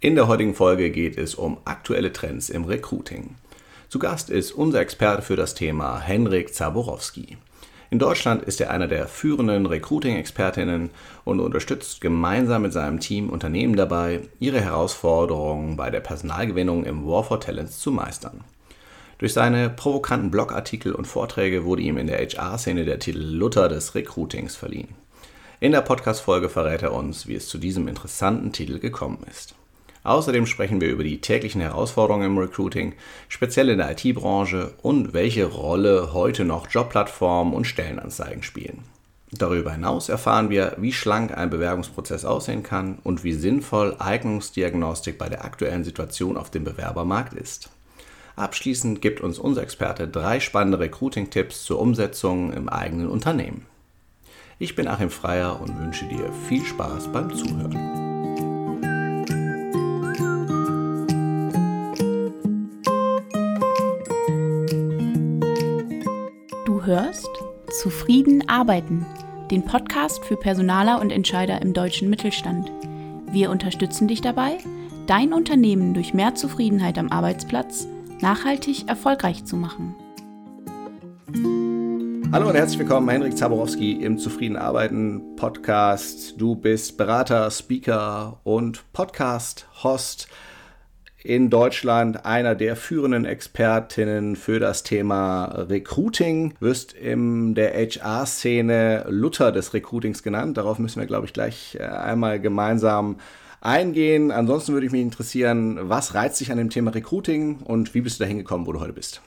In der heutigen Folge geht es um aktuelle Trends im Recruiting. Zu Gast ist unser Experte für das Thema Henrik Zaborowski. In Deutschland ist er einer der führenden Recruiting-Expertinnen und unterstützt gemeinsam mit seinem Team Unternehmen dabei, ihre Herausforderungen bei der Personalgewinnung im War for Talents zu meistern. Durch seine provokanten Blogartikel und Vorträge wurde ihm in der HR-Szene der Titel Luther des Recruitings verliehen. In der Podcast-Folge verrät er uns, wie es zu diesem interessanten Titel gekommen ist. Außerdem sprechen wir über die täglichen Herausforderungen im Recruiting, speziell in der IT-Branche und welche Rolle heute noch Jobplattformen und Stellenanzeigen spielen. Darüber hinaus erfahren wir, wie schlank ein Bewerbungsprozess aussehen kann und wie sinnvoll Eignungsdiagnostik bei der aktuellen Situation auf dem Bewerbermarkt ist. Abschließend gibt uns unser Experte drei spannende Recruiting-Tipps zur Umsetzung im eigenen Unternehmen. Ich bin Achim Freier und wünsche dir viel Spaß beim Zuhören. Hörst Zufrieden arbeiten, den Podcast für Personaler und Entscheider im deutschen Mittelstand. Wir unterstützen dich dabei, dein Unternehmen durch mehr Zufriedenheit am Arbeitsplatz nachhaltig erfolgreich zu machen. Hallo und herzlich willkommen, Henrik Zaborowski im Zufrieden Arbeiten Podcast. Du bist Berater, Speaker und Podcast-Host in Deutschland einer der führenden Expertinnen für das Thema Recruiting. Wirst in der HR-Szene Luther des Recruitings genannt. Darauf müssen wir, glaube ich, gleich äh, einmal gemeinsam eingehen. Ansonsten würde ich mich interessieren, was reizt dich an dem Thema Recruiting und wie bist du dahin gekommen, wo du heute bist?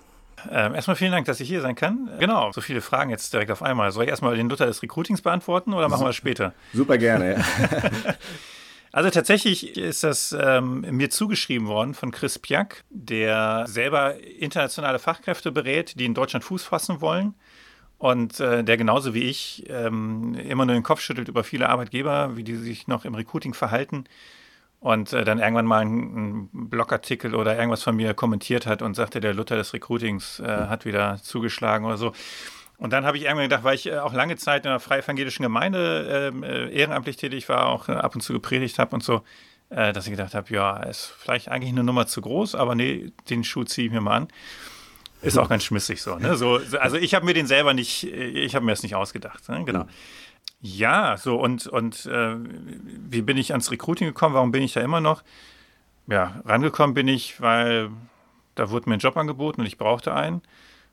Ähm, erstmal vielen Dank, dass ich hier sein kann. Genau, so viele Fragen jetzt direkt auf einmal. Soll ich erstmal den Luther des Recruitings beantworten oder machen wir das später? Super gerne. Ja. Also tatsächlich ist das ähm, mir zugeschrieben worden von Chris Piak, der selber internationale Fachkräfte berät, die in Deutschland Fuß fassen wollen. Und äh, der genauso wie ich ähm, immer nur den Kopf schüttelt über viele Arbeitgeber, wie die sich noch im Recruiting verhalten. Und äh, dann irgendwann mal einen, Blogartikel oder irgendwas von mir kommentiert hat und sagte, der Luther des Recruitings äh, hat wieder zugeschlagen oder so. Und dann habe ich irgendwann gedacht, weil ich äh, auch lange Zeit in einer freie evangelischen Gemeinde ähm, äh, ehrenamtlich tätig war, auch äh, ab und zu gepredigt habe und so, äh, dass ich gedacht habe, ja, ist vielleicht eigentlich eine Nummer zu groß, aber nee, den Schuh ziehe ich mir mal an. Ist auch ganz schmissig so, ne? so also ich habe mir den selber nicht, äh, ich habe mir das nicht ausgedacht. Ne? Genau. Ja, so und, und äh, wie bin ich ans Recruiting gekommen? Warum bin ich da immer noch? Ja, rangekommen bin ich, weil da wurde mir ein Job angeboten und ich brauchte einen.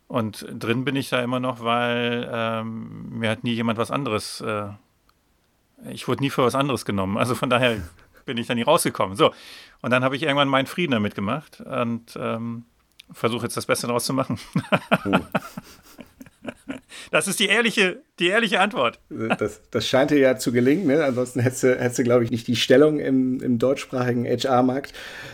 Und drin bin ich da immer noch, weil ähm, mir hat nie jemand was anderes, äh, ich wurde nie für was anderes genommen. Also von daher bin ich da nie rausgekommen. So, und dann habe ich irgendwann meinen Frieden damit gemacht und ähm, versuche jetzt das Beste daraus zu machen. Oh. Das ist die ehrliche, die ehrliche Antwort. Das, das scheint dir ja zu gelingen. Ne? Ansonsten hättest du, hättest du glaube ich, nicht die Stellung im, im deutschsprachigen HR-Markt.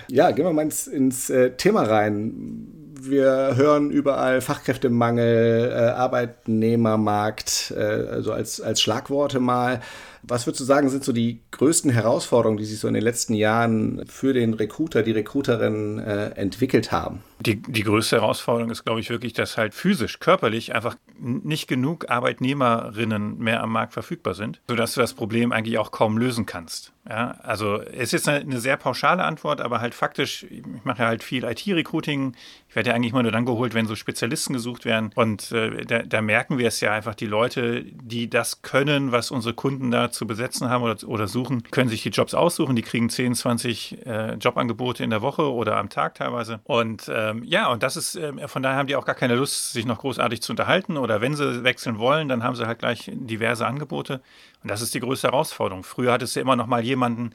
Ja, gehen wir mal ins, ins äh, Thema rein wir hören überall Fachkräftemangel, äh, Arbeitnehmermarkt, äh, also als, als Schlagworte mal. Was würdest du sagen, sind so die größten Herausforderungen, die sich so in den letzten Jahren für den Recruiter, die Recruiterin äh, entwickelt haben? Die, die größte Herausforderung ist, glaube ich, wirklich, dass halt physisch, körperlich einfach nicht genug Arbeitnehmerinnen mehr am Markt verfügbar sind, sodass du das Problem eigentlich auch kaum lösen kannst. Ja, also es ist eine, eine sehr pauschale Antwort, aber halt faktisch, ich mache ja halt viel IT-Recruiting. Ich werde ja eigentlich immer nur dann geholt, wenn so Spezialisten gesucht werden. Und äh, da, da merken wir es ja einfach, die Leute, die das können, was unsere Kunden da zu besetzen haben oder, oder suchen, können sich die Jobs aussuchen. Die kriegen 10, 20 äh, Jobangebote in der Woche oder am Tag teilweise. Und ähm, ja, und das ist, äh, von daher haben die auch gar keine Lust, sich noch großartig zu unterhalten. Oder wenn sie wechseln wollen, dann haben sie halt gleich diverse Angebote. Und das ist die größte Herausforderung. Früher hattest du immer noch mal jemanden,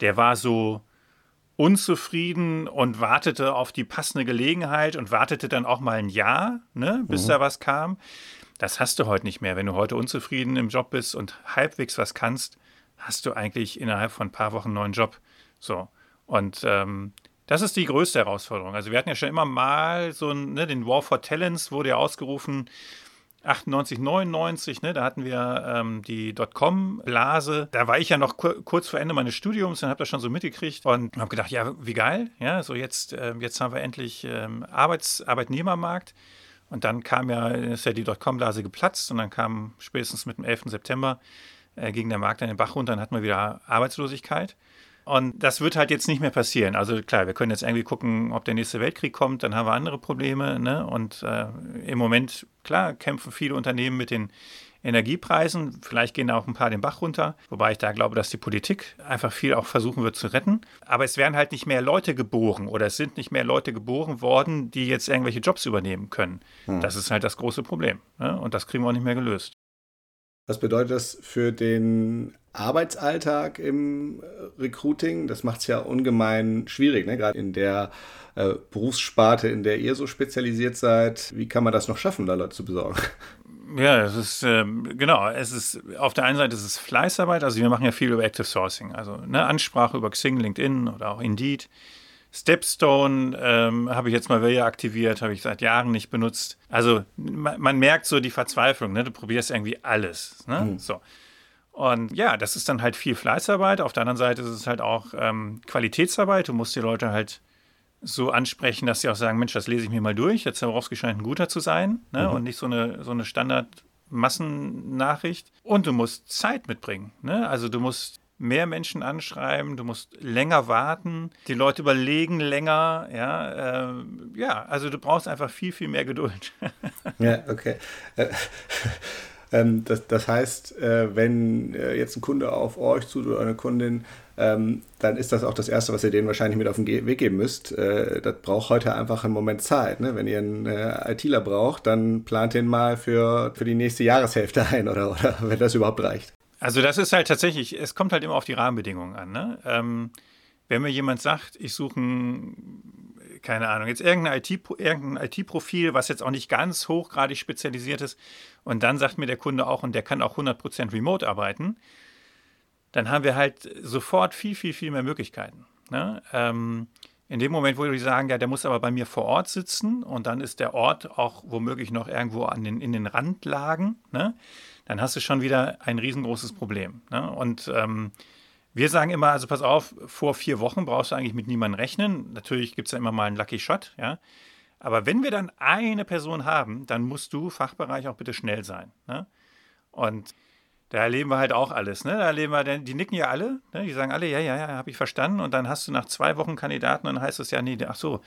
der war so unzufrieden und wartete auf die passende Gelegenheit und wartete dann auch mal ein Jahr, ne, bis mhm. da was kam. Das hast du heute nicht mehr. Wenn du heute unzufrieden im Job bist und halbwegs was kannst, hast du eigentlich innerhalb von ein paar Wochen einen neuen Job. So. Und ähm, das ist die größte Herausforderung. Also wir hatten ja schon immer mal so ein, ne, den War for Talents wurde ja ausgerufen 98, 99, ne, da hatten wir ähm, die Dotcom-Blase. Da war ich ja noch kur kurz vor Ende meines Studiums und habe das schon so mitgekriegt und habe gedacht, ja, wie geil, ja, so jetzt, äh, jetzt haben wir endlich ähm, Arbeits Arbeitnehmermarkt. Und dann kam ja, ist ja die Dotcom-Blase geplatzt und dann kam spätestens mit dem 11. September äh, ging der Markt an den Bach runter, dann hatten wir wieder Arbeitslosigkeit. Und das wird halt jetzt nicht mehr passieren. Also klar, wir können jetzt irgendwie gucken, ob der nächste Weltkrieg kommt, dann haben wir andere Probleme. Ne? Und äh, im Moment, klar, kämpfen viele Unternehmen mit den Energiepreisen. Vielleicht gehen da auch ein paar den Bach runter, wobei ich da glaube, dass die Politik einfach viel auch versuchen wird zu retten. Aber es werden halt nicht mehr Leute geboren oder es sind nicht mehr Leute geboren worden, die jetzt irgendwelche Jobs übernehmen können. Hm. Das ist halt das große Problem. Ne? Und das kriegen wir auch nicht mehr gelöst. Was bedeutet das für den Arbeitsalltag im äh, Recruiting? Das macht es ja ungemein schwierig, ne? gerade in der äh, Berufssparte, in der ihr so spezialisiert seid. Wie kann man das noch schaffen, da Leute zu besorgen? Ja, es ist, ähm, genau, es ist, auf der einen Seite ist es Fleißarbeit, also wir machen ja viel über Active Sourcing, also ne, Ansprache über Xing, LinkedIn oder auch Indeed. Stepstone ähm, habe ich jetzt mal wieder aktiviert, habe ich seit Jahren nicht benutzt. Also man, man merkt so die Verzweiflung, ne? du probierst irgendwie alles. Ne? Mhm. So. Und ja, das ist dann halt viel Fleißarbeit. Auf der anderen Seite ist es halt auch ähm, Qualitätsarbeit. Du musst die Leute halt so ansprechen, dass sie auch sagen, Mensch, das lese ich mir mal durch. Jetzt Zaborowski scheint ein guter zu sein ne? Mhm. und nicht so eine, so eine Standard-Massennachricht. Und du musst Zeit mitbringen. Ne? Also du musst mehr Menschen anschreiben, du musst länger warten, die Leute überlegen länger, ja, äh, ja, also du brauchst einfach viel, viel mehr Geduld. ja, okay. Äh, ähm, das, das, heißt, äh, wenn äh, jetzt ein Kunde auf euch zu oder eine Kundin, ähm, dann ist das auch das Erste, was ihr denen wahrscheinlich mit auf den Weg geben müsst. Äh, das braucht heute einfach einen Moment Zeit. Ne? Wenn ihr einen äh, ITler braucht, dann plant den mal für, für die nächste Jahreshälfte ein oder, oder wenn das überhaupt reicht. Also das ist halt tatsächlich, es kommt halt immer auf die Rahmenbedingungen an. Ne? Ähm, wenn mir jemand sagt, ich suche ein, keine Ahnung, jetzt irgendein IT-Profil, IT was jetzt auch nicht ganz hochgradig spezialisiert ist, und dann sagt mir der Kunde auch, und der kann auch 100% remote arbeiten, dann haben wir halt sofort viel, viel, viel mehr Möglichkeiten. Ne? Ähm, in dem Moment, wo die sagen, ja, der muss aber bei mir vor Ort sitzen und dann ist der Ort auch womöglich noch irgendwo an den, in den Randlagen, ne? dann hast du schon wieder ein riesengroßes Problem. Ne? Und ähm, wir sagen immer, also pass auf, vor vier Wochen brauchst du eigentlich mit niemandem rechnen. Natürlich gibt es ja immer mal einen Lucky Shot, ja. Aber wenn wir dann eine Person haben, dann musst du Fachbereich auch bitte schnell sein. Ne? Und da erleben wir halt auch alles. Ne? Da erleben wir, die nicken ja alle, ne? die sagen alle, ja, ja, ja, habe ich verstanden. Und dann hast du nach zwei Wochen Kandidaten und dann heißt es ja, nee, ach so,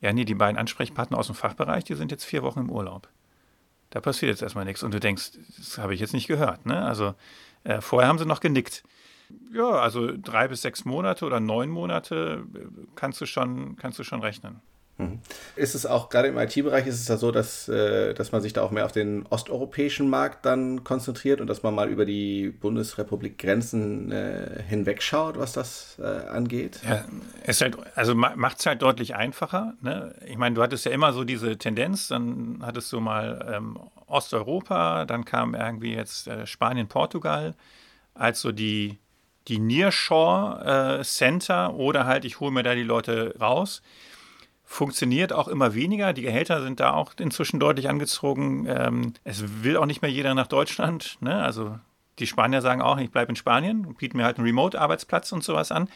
ja, nee, die beiden Ansprechpartner aus dem Fachbereich, die sind jetzt vier Wochen im Urlaub da passiert jetzt erstmal nichts. Und du denkst, das habe ich jetzt nicht gehört. Ne? Also äh, vorher haben sie noch genickt. Ja, also drei bis sechs Monate oder neun Monate äh, kannst du schon, kannst du schon rechnen. Mhm. Ist es auch gerade im IT-Bereich ist es ja so, dass, äh, dass man sich da auch mehr auf den osteuropäischen Markt dann konzentriert und dass man mal über die Bundesrepublik Grenzen äh, hinwegschaut, was das äh, angeht? Ja, es halt, also macht es halt deutlich einfacher. Ne? Ich meine, du hattest ja immer so diese Tendenz, dann hattest du mal ähm, Osteuropa, dann kam irgendwie jetzt äh, Spanien, Portugal als so die, die Nearshore äh, Center oder halt, ich hole mir da die Leute raus funktioniert auch immer weniger. Die Gehälter sind da auch inzwischen deutlich angezogen. Ähm, es will auch nicht mehr jeder nach Deutschland. Ne? Also die Spanier sagen auch, ich bleibe in Spanien und bieten mir halt einen Remote-Arbeitsplatz und sowas an.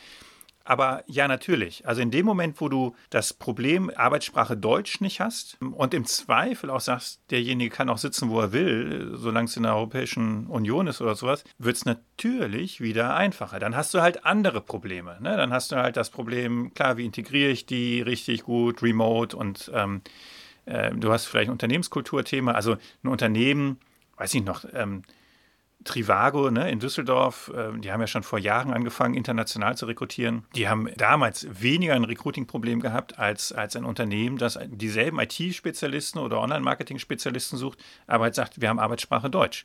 Aber ja, natürlich. Also in dem Moment, wo du das Problem Arbeitssprache Deutsch nicht hast und im Zweifel auch sagst, derjenige kann auch sitzen, wo er will, solange es in der Europäischen Union ist oder sowas, wird es natürlich wieder einfacher. Dann hast du halt andere Probleme. Ne? Dann hast du halt das Problem, klar, wie integriere ich die richtig gut, remote und ähm, äh, du hast vielleicht ein Unternehmenskulturthema. Also ein Unternehmen, weiß ich noch, ähm, Trivago ne, in Düsseldorf, äh, die haben ja schon vor Jahren angefangen, international zu rekrutieren. Die haben damals weniger ein Recruiting-Problem gehabt als, als ein Unternehmen, das dieselben IT-Spezialisten oder Online-Marketing-Spezialisten sucht, aber halt sagt, wir haben Arbeitssprache Deutsch.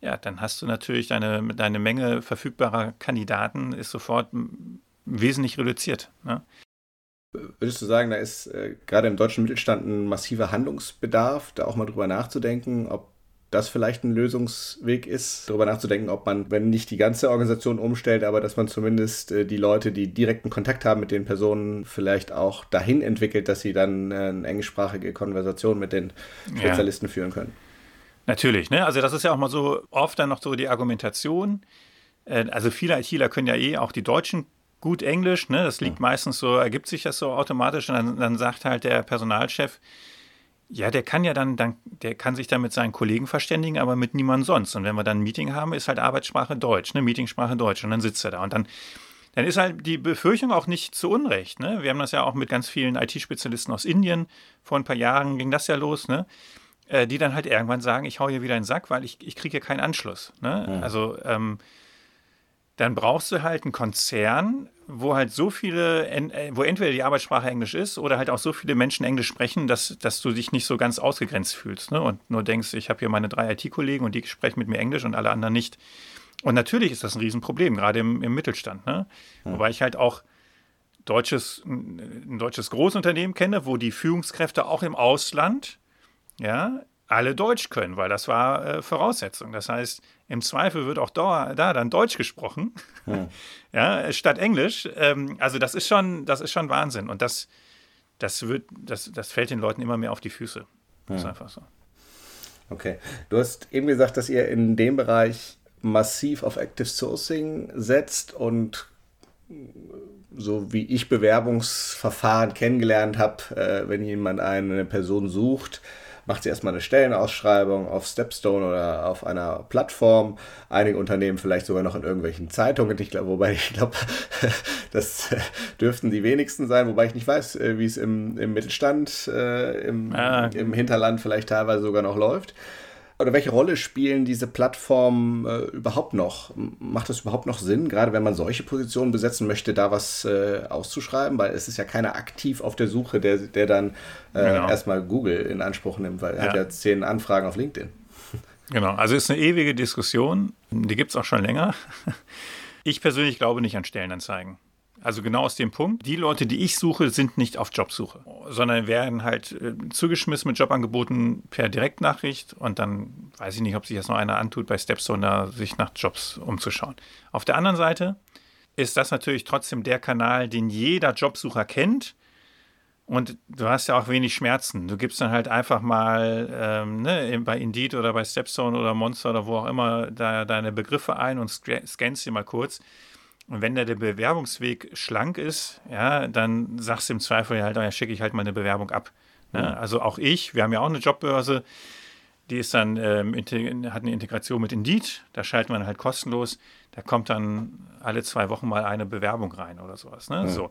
Ja, dann hast du natürlich deine, deine Menge verfügbarer Kandidaten ist sofort wesentlich reduziert. Ne? Würdest du sagen, da ist äh, gerade im deutschen Mittelstand ein massiver Handlungsbedarf, da auch mal drüber nachzudenken, ob das vielleicht ein Lösungsweg ist, darüber nachzudenken, ob man, wenn nicht die ganze Organisation umstellt, aber dass man zumindest äh, die Leute, die direkten Kontakt haben mit den Personen, vielleicht auch dahin entwickelt, dass sie dann äh, eine englischsprachige Konversation mit den Spezialisten ja. führen können. Natürlich, ne? Also das ist ja auch mal so oft dann noch so die Argumentation. Äh, also viele ITler können ja eh auch die Deutschen gut Englisch, ne? Das liegt ja. meistens so, ergibt sich das so automatisch und dann, dann sagt halt der Personalchef, ja, der kann ja dann, dann, der kann sich dann mit seinen Kollegen verständigen, aber mit niemandem sonst. Und wenn wir dann ein Meeting haben, ist halt Arbeitssprache Deutsch, ne, Meetingsprache Deutsch. Und dann sitzt er da. Und dann, dann ist halt die Befürchtung auch nicht zu Unrecht. Ne? Wir haben das ja auch mit ganz vielen IT-Spezialisten aus Indien. Vor ein paar Jahren ging das ja los, ne? Äh, die dann halt irgendwann sagen, ich hau hier wieder in den Sack, weil ich, ich kriege hier keinen Anschluss. Ne? Ja. Also ähm, dann brauchst du halt einen Konzern, wo halt so viele, äh, wo entweder die Arbeitssprache Englisch ist oder halt auch so viele Menschen Englisch sprechen, dass, dass du dich nicht so ganz ausgegrenzt fühlst ne? und nur denkst, ich habe hier meine drei IT-Kollegen und die sprechen mit mir Englisch und alle anderen nicht. Und natürlich ist das ein Riesenproblem, gerade im, im Mittelstand. Ne? Ja. Wobei ich halt auch deutsches, ein deutsches Großunternehmen kenne, wo die Führungskräfte auch im Ausland ja, alle Deutsch können, weil das war äh, Voraussetzung. Das heißt, im Zweifel wird auch da, da dann Deutsch gesprochen, ja, ja statt Englisch. Ähm, also das ist schon, das ist schon Wahnsinn. Und das, das wird, das, das fällt den Leuten immer mehr auf die Füße. Das ist einfach so. Okay. Du hast eben gesagt, dass ihr in dem Bereich massiv auf Active Sourcing setzt und so wie ich Bewerbungsverfahren kennengelernt habe, äh, wenn jemand eine Person sucht, macht sie erstmal eine Stellenausschreibung auf Stepstone oder auf einer Plattform. Einige Unternehmen vielleicht sogar noch in irgendwelchen Zeitungen. Ich glaube, wobei ich glaube, das dürften die wenigsten sein, wobei ich nicht weiß, äh, wie es im, im Mittelstand, äh, im, ah. im Hinterland vielleicht teilweise sogar noch läuft oder welche Rolle spielen diese Plattformen äh, überhaupt noch? Macht das überhaupt noch Sinn, gerade wenn man solche Positionen besetzen möchte, da was äh, auszuschreiben? Weil es ist ja keiner aktiv auf der Suche, der, der dann äh, genau. erstmal Google in Anspruch nimmt, weil er ja. hat ja zehn Anfragen auf LinkedIn. Genau, also es ist eine ewige Diskussion, die gibt es auch schon länger. Ich persönlich glaube nicht an Stellenanzeigen. Also genau aus dem Punkt, die Leute, die ich suche, sind nicht auf Jobsuche, sondern werden halt äh, zugeschmissen mit Jobangeboten per Direktnachricht und dann weiß ich nicht, ob sich das noch einer antut, bei Stepstone da sich nach Jobs umzuschauen. Auf der anderen Seite ist das natürlich trotzdem der Kanal, den jeder Jobsucher kennt. Und du hast ja auch wenig Schmerzen. Du gibst dann halt einfach mal ähm, ne, bei Indeed oder bei Stepstone oder Monster oder wo auch immer da deine Begriffe ein und scannst sie mal kurz. Und wenn da der Bewerbungsweg schlank ist, ja, dann sagst du im Zweifel halt, ja, schicke ich halt mal eine Bewerbung ab. Ne? Mhm. Also auch ich, wir haben ja auch eine Jobbörse, die ist dann, ähm, hat eine Integration mit Indeed, da schalten wir dann halt kostenlos, da kommt dann alle zwei Wochen mal eine Bewerbung rein oder sowas. Ne? Mhm. So.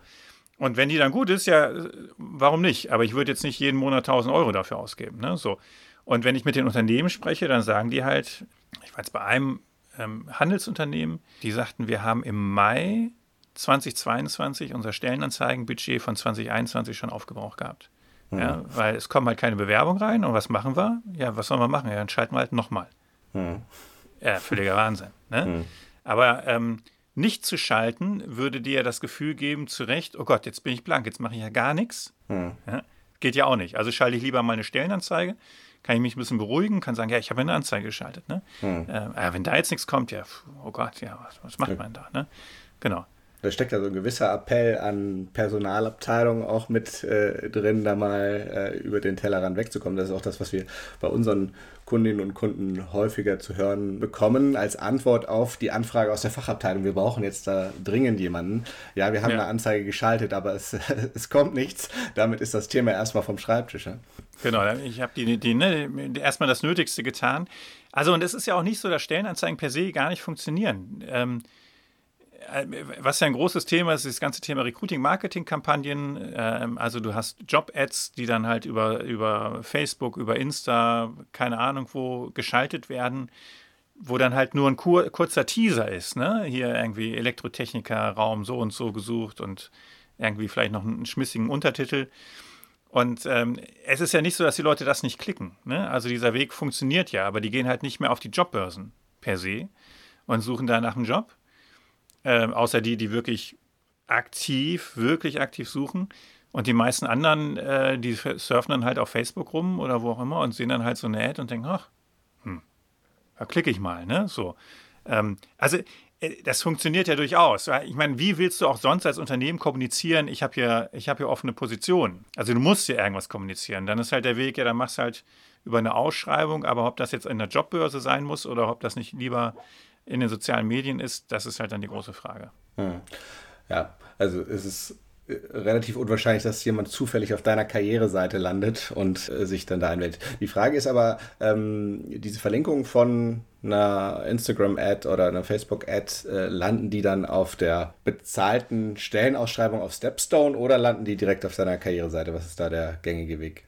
Und wenn die dann gut ist, ja, warum nicht? Aber ich würde jetzt nicht jeden Monat 1000 Euro dafür ausgeben. Ne? So. Und wenn ich mit den Unternehmen spreche, dann sagen die halt, ich war jetzt bei einem ähm, Handelsunternehmen, die sagten, wir haben im Mai 2022 unser Stellenanzeigenbudget von 2021 schon aufgebraucht gehabt. Mhm. Ja, weil es kommen halt keine Bewerbung rein und was machen wir? Ja, was sollen wir machen? Ja, dann schalten wir halt nochmal. Mhm. Ja, völliger Wahnsinn. Ne? Mhm. Aber ähm, nicht zu schalten würde dir das Gefühl geben, zu Recht, oh Gott, jetzt bin ich blank, jetzt mache ich ja gar nichts. Mhm. Ja, geht ja auch nicht. Also schalte ich lieber mal eine Stellenanzeige, kann ich mich ein bisschen beruhigen, kann sagen, ja, ich habe eine Anzeige geschaltet. Ne? Hm. Äh, wenn da jetzt nichts kommt, ja, oh Gott, ja, was, was macht man da? Ne? Genau. Da steckt ja so ein gewisser Appell an Personalabteilungen auch mit äh, drin, da mal äh, über den Tellerrand wegzukommen. Das ist auch das, was wir bei unseren Kundinnen und Kunden häufiger zu hören bekommen, als Antwort auf die Anfrage aus der Fachabteilung. Wir brauchen jetzt da dringend jemanden. Ja, wir haben ja. eine Anzeige geschaltet, aber es, es kommt nichts. Damit ist das Thema erstmal vom Schreibtisch. Ja? Genau, ich habe die, die, ne, erstmal das Nötigste getan. Also, und es ist ja auch nicht so, dass Stellenanzeigen per se gar nicht funktionieren. Ähm, äh, was ja ein großes Thema ist, ist das ganze Thema Recruiting-Marketing-Kampagnen. Ähm, also du hast Job-Ads, die dann halt über, über Facebook, über Insta, keine Ahnung wo, geschaltet werden, wo dann halt nur ein kur kurzer Teaser ist. Ne? Hier irgendwie Elektrotechniker, Raum so und so gesucht und irgendwie vielleicht noch einen schmissigen Untertitel. Und ähm, es ist ja nicht so, dass die Leute das nicht klicken. Ne? Also dieser Weg funktioniert ja, aber die gehen halt nicht mehr auf die Jobbörsen per se und suchen da nach einem Job äh, außer die, die wirklich aktiv, wirklich aktiv suchen. Und die meisten anderen, äh, die surfen dann halt auf Facebook rum oder wo auch immer und sehen dann halt so eine Ad und denken, ach, hm, da klicke ich mal, ne? So. Ähm, also äh, das funktioniert ja durchaus. Ich meine, wie willst du auch sonst als Unternehmen kommunizieren? Ich habe hier, hab hier offene Positionen. Also du musst ja irgendwas kommunizieren. Dann ist halt der Weg, ja, dann machst du halt über eine Ausschreibung, aber ob das jetzt in der Jobbörse sein muss oder ob das nicht lieber in den sozialen Medien ist, das ist halt dann die große Frage. Hm. Ja, also es ist äh, relativ unwahrscheinlich, dass jemand zufällig auf deiner Karriereseite landet und äh, sich dann da einwählt. Die Frage ist aber, ähm, diese Verlinkung von einer Instagram-Ad oder einer Facebook-Ad, äh, landen die dann auf der bezahlten Stellenausschreibung auf Stepstone oder landen die direkt auf deiner Karriereseite? Was ist da der gängige Weg?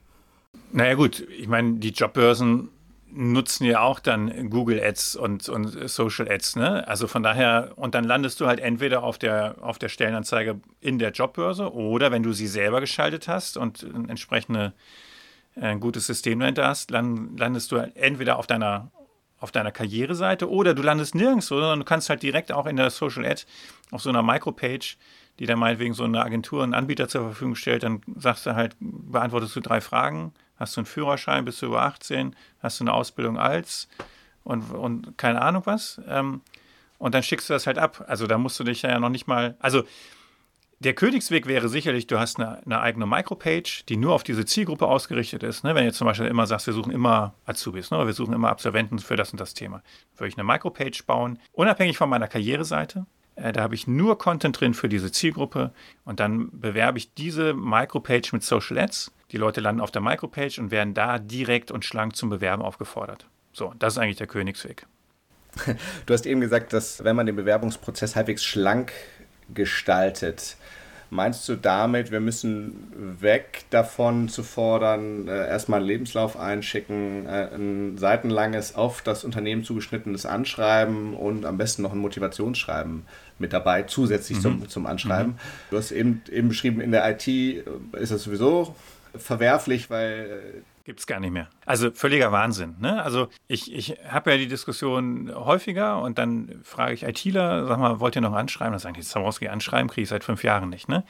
Naja gut, ich meine, die Jobbörsen nutzen ja auch dann Google Ads und, und Social Ads, ne? Also von daher, und dann landest du halt entweder auf der, auf der Stellenanzeige in der Jobbörse oder wenn du sie selber geschaltet hast und ein entsprechende äh, ein gutes System dahinter hast, dann landest du halt entweder auf deiner auf deiner Karriereseite oder du landest nirgendwo, sondern du kannst halt direkt auch in der Social Ad auf so einer Micropage, die dann meinetwegen so eine Agentur, einen Anbieter zur Verfügung stellt, dann sagst du halt, beantwortest du drei Fragen Hast du einen Führerschein, bist du über 18, hast du eine Ausbildung als und, und keine Ahnung was. Ähm, und dann schickst du das halt ab. Also da musst du dich ja noch nicht mal. Also der Königsweg wäre sicherlich, du hast eine, eine eigene Micropage, die nur auf diese Zielgruppe ausgerichtet ist. Ne? Wenn du zum Beispiel immer sagst, wir suchen immer Azubis, ne? wir suchen immer Absolventen für das und das Thema, würde ich eine Micropage bauen, unabhängig von meiner Karriereseite. Äh, da habe ich nur Content drin für diese Zielgruppe und dann bewerbe ich diese Micropage mit Social Ads die Leute landen auf der Micropage und werden da direkt und schlank zum Bewerben aufgefordert. So, das ist eigentlich der Königsweg. Du hast eben gesagt, dass wenn man den Bewerbungsprozess halbwegs schlank gestaltet, meinst du damit, wir müssen weg davon zu fordern, äh, erstmal einen Lebenslauf einschicken, äh, ein seitenlanges, auf das Unternehmen zugeschnittenes Anschreiben und am besten noch ein Motivationsschreiben mit dabei, zusätzlich mhm. zum, zum Anschreiben? Mhm. Du hast eben, eben beschrieben, in der IT ist das sowieso verwerflich, weil. Äh, Gibt es gar nicht mehr. Also völliger Wahnsinn. Ne? Also ich, ich habe ja die Diskussion häufiger und dann frage ich ITler, sag mal, wollt ihr noch anschreiben? Dann sagen die, Zaworski anschreiben kriege ich seit fünf Jahren nicht. Ne?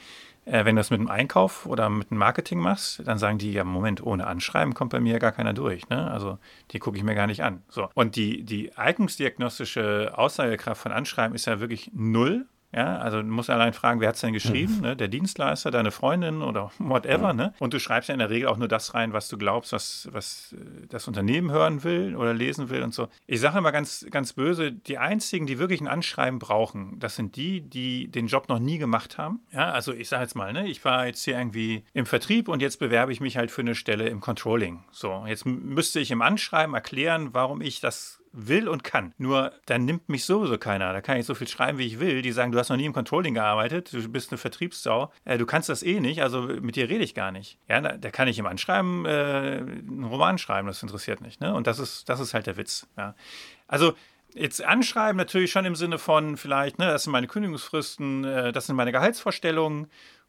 Äh, wenn du das mit dem Einkauf oder mit dem Marketing machst, dann sagen die, ja, Moment, ohne Anschreiben kommt bei mir gar keiner durch. Ne? Also die gucke ich mir gar nicht an. So. Und die, die eignungsdiagnostische Aussagekraft von Anschreiben ist ja wirklich null. Ja, also du musst allein fragen, wer hat es denn geschrieben? Mhm. Ne? Der Dienstleister, deine Freundin oder whatever. Mhm. Ne? Und du schreibst ja in der Regel auch nur das rein, was du glaubst, was, was äh, das Unternehmen hören will oder lesen will und so. Ich sage immer ganz, ganz böse, die einzigen, die wirklich ein Anschreiben brauchen, das sind die, die den Job noch nie gemacht haben. Ja, also ich sage jetzt mal, ne, ich war jetzt hier irgendwie im Vertrieb und jetzt bewerbe ich mich halt für eine Stelle im Controlling. So, jetzt müsste ich im Anschreiben erklären, warum ich das will und kann. Nur dann nimmt mich sowieso keiner. Da kann ich so viel schreiben, wie ich will. Die sagen, du hast noch nie im Controlling gearbeitet, du bist eine Vertriebssau, äh, du kannst das eh nicht, also mit dir rede ich gar nicht. Ja, da, da kann ich im Anschreiben äh, einen Roman schreiben, das interessiert nicht. Ne? Und das ist, das ist halt der Witz. Ja. Also Jetzt anschreiben natürlich schon im Sinne von vielleicht, ne, das sind meine Kündigungsfristen, äh, das sind meine Gehaltsvorstellungen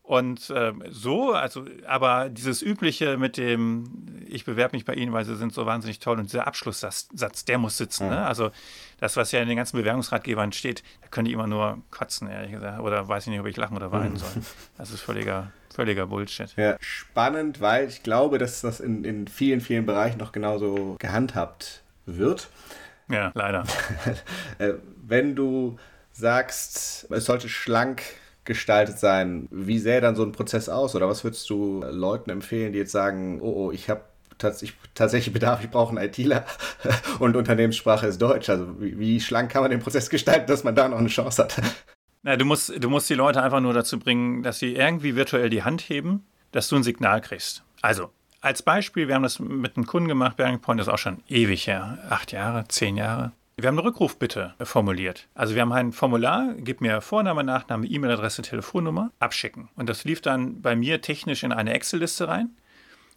und äh, so, also, aber dieses übliche mit dem, ich bewerbe mich bei Ihnen, weil Sie sind so wahnsinnig toll und dieser Abschlusssatz, der muss sitzen. Mhm. Ne? Also das, was ja in den ganzen Bewerbungsratgebern steht, da können die immer nur kotzen, ehrlich gesagt. Oder weiß ich nicht, ob ich lachen oder weinen mhm. soll. Das ist völliger, völliger Bullshit. Ja, spannend, weil ich glaube, dass das in, in vielen, vielen Bereichen noch genauso gehandhabt wird. Ja, leider. Äh, wenn du sagst, es sollte schlank gestaltet sein. Wie sähe dann so ein Prozess aus? Oder was würdest du Leuten empfehlen, die jetzt sagen, oh, oh ich habe tatsächlich Bedarf, ich brauche einen ITler und Unternehmenssprache ist Deutsch. Also wie, wie schlank kann man den Prozess gestalten, dass man da noch eine Chance hat? Na, du, musst, du musst die Leute einfach nur dazu bringen, dass sie irgendwie virtuell die Hand heben, dass du ein Signal kriegst. Also, als Beispiel, wir haben das mit einem Kunden gemacht, Bearing Point ist auch schon ewig her, acht Jahre, zehn Jahre. Wir haben eine Rückrufbitte formuliert. Also wir haben ein Formular, gib mir Vorname, Nachname, E-Mail-Adresse, Telefonnummer, abschicken. Und das lief dann bei mir technisch in eine Excel-Liste rein.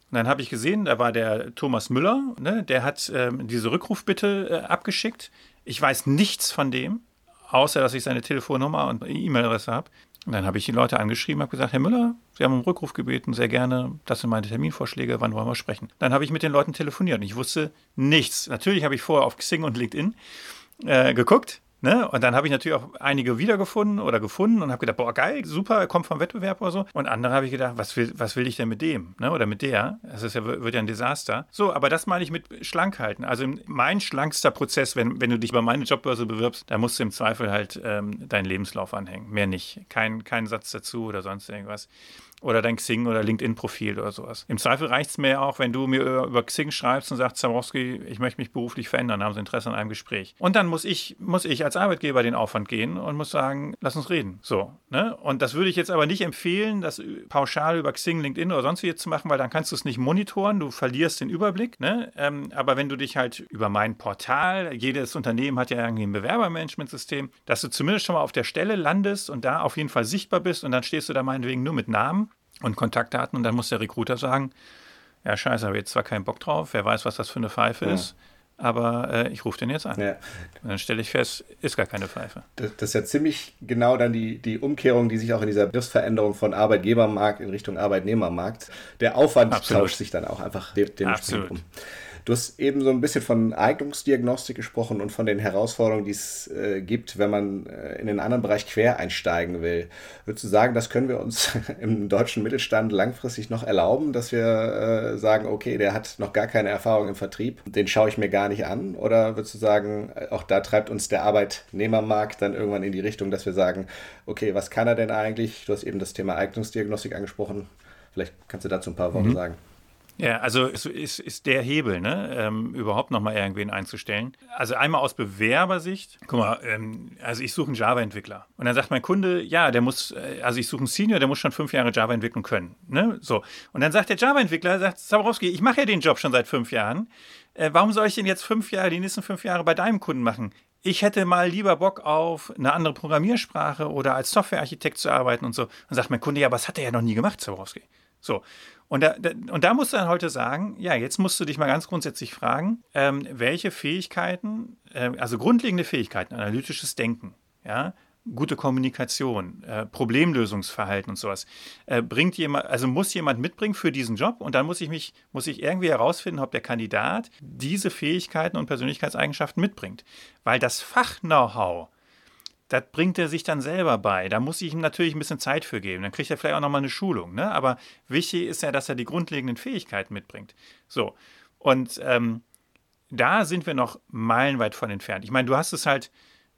Und dann habe ich gesehen, da war der Thomas Müller, ne, der hat ähm, diese Rückrufbitte äh, abgeschickt. Ich weiß nichts von dem, außer dass ich seine Telefonnummer und E-Mail-Adresse habe. Und dann habe ich die Leute angeschrieben, habe gesagt, Herr Müller, Sie haben um Rückruf gebeten, sehr gerne, das sind meine Terminvorschläge, wann wollen wir sprechen? Dann habe ich mit den Leuten telefoniert und ich wusste nichts. Natürlich habe ich vorher auf Xing und LinkedIn äh, geguckt, Ne? Und dann habe ich natürlich auch einige wiedergefunden oder gefunden und habe gedacht, boah, geil, super, er kommt vom Wettbewerb oder so. Und andere habe ich gedacht, was will, was will ich denn mit dem? Ne? Oder mit der? Das ist ja, wird ja ein Desaster. So, aber das meine ich mit schlank halten. Also mein schlankster Prozess, wenn, wenn du dich bei meine Jobbörse bewirbst, da musst du im Zweifel halt ähm, deinen Lebenslauf anhängen. Mehr nicht. Kein, kein Satz dazu oder sonst irgendwas oder dein Xing- oder LinkedIn-Profil oder sowas. Im Zweifel reicht es mir auch, wenn du mir über Xing schreibst und sagst, Zabrowski, ich möchte mich beruflich verändern, haben Sie Interesse an einem Gespräch. Und dann muss ich, muss ich als Arbeitgeber den Aufwand gehen und muss sagen, lass uns reden. So. Ne? Und das würde ich jetzt aber nicht empfehlen, das pauschal über Xing, LinkedIn oder sonst wie zu machen, weil dann kannst du es nicht monitoren, du verlierst den Überblick. Ne? Ähm, aber wenn du dich halt über mein Portal, jedes Unternehmen hat ja irgendwie ein Bewerbermanagementsystem, dass du zumindest schon mal auf der Stelle landest und da auf jeden Fall sichtbar bist und dann stehst du da meinetwegen nur mit Namen und Kontaktdaten und dann muss der Recruiter sagen, ja scheiße, habe jetzt zwar keinen Bock drauf, wer weiß, was das für eine Pfeife ja. ist, aber äh, ich rufe den jetzt an. Ja. Und dann stelle ich fest, ist gar keine Pfeife. Das, das, ist ja ziemlich genau dann die, die Umkehrung, die sich auch in dieser Begriffsveränderung von Arbeitgebermarkt in Richtung Arbeitnehmermarkt, der Aufwand Absolut. tauscht sich dann auch einfach dementsprechend Absolut. um. Du hast eben so ein bisschen von Eignungsdiagnostik gesprochen und von den Herausforderungen, die es äh, gibt, wenn man äh, in einen anderen Bereich quer einsteigen will. Würdest du sagen, das können wir uns im deutschen Mittelstand langfristig noch erlauben, dass wir äh, sagen, okay, der hat noch gar keine Erfahrung im Vertrieb, den schaue ich mir gar nicht an? Oder würdest du sagen, äh, auch da treibt uns der Arbeitnehmermarkt dann irgendwann in die Richtung, dass wir sagen, okay, was kann er denn eigentlich? Du hast eben das Thema Eignungsdiagnostik angesprochen. Vielleicht kannst du dazu ein paar Worte mhm. sagen. Ja, also es ist, ist der Hebel, ne, ähm, überhaupt nochmal irgendwen einzustellen. Also einmal aus Bewerbersicht, guck mal, ähm, also ich suche einen Java-Entwickler. Und dann sagt mein Kunde, ja, der muss, äh, also ich suche einen Senior, der muss schon fünf Jahre Java entwickeln können. Ne? So. Und dann sagt der Java-Entwickler, sagt Zaborowski, ich mache ja den Job schon seit fünf Jahren. Äh, warum soll ich denn jetzt fünf Jahre, die nächsten fünf Jahre bei deinem Kunden machen? ich hätte mal lieber Bock auf eine andere Programmiersprache oder als Softwarearchitekt zu arbeiten und so. Und sagt mein Kunde, ja, aber das hat er ja noch nie gemacht, Zaborowski. So. Und da, da, und da musst du dann heute sagen, ja, jetzt musst du dich mal ganz grundsätzlich fragen, ähm, welche Fähigkeiten, äh, also grundlegende Fähigkeiten, analytisches Denken, ja, gute Kommunikation, äh, Problemlösungsverhalten und sowas, äh, bringt jemand, also muss jemand mitbringen für diesen Job und dann muss ich mich, muss ich irgendwie herausfinden, ob der Kandidat diese Fähigkeiten und Persönlichkeitseigenschaften mitbringt. Weil das Fach-Know-how, das bringt er sich dann selber bei. Da muss ich ihm natürlich ein bisschen Zeit für geben. Dann kriegt er vielleicht auch nochmal eine Schulung. Ne? Aber wichtig ist ja, dass er die grundlegenden Fähigkeiten mitbringt. So. Und ähm, da sind wir noch meilenweit von entfernt. Ich meine, du hast es halt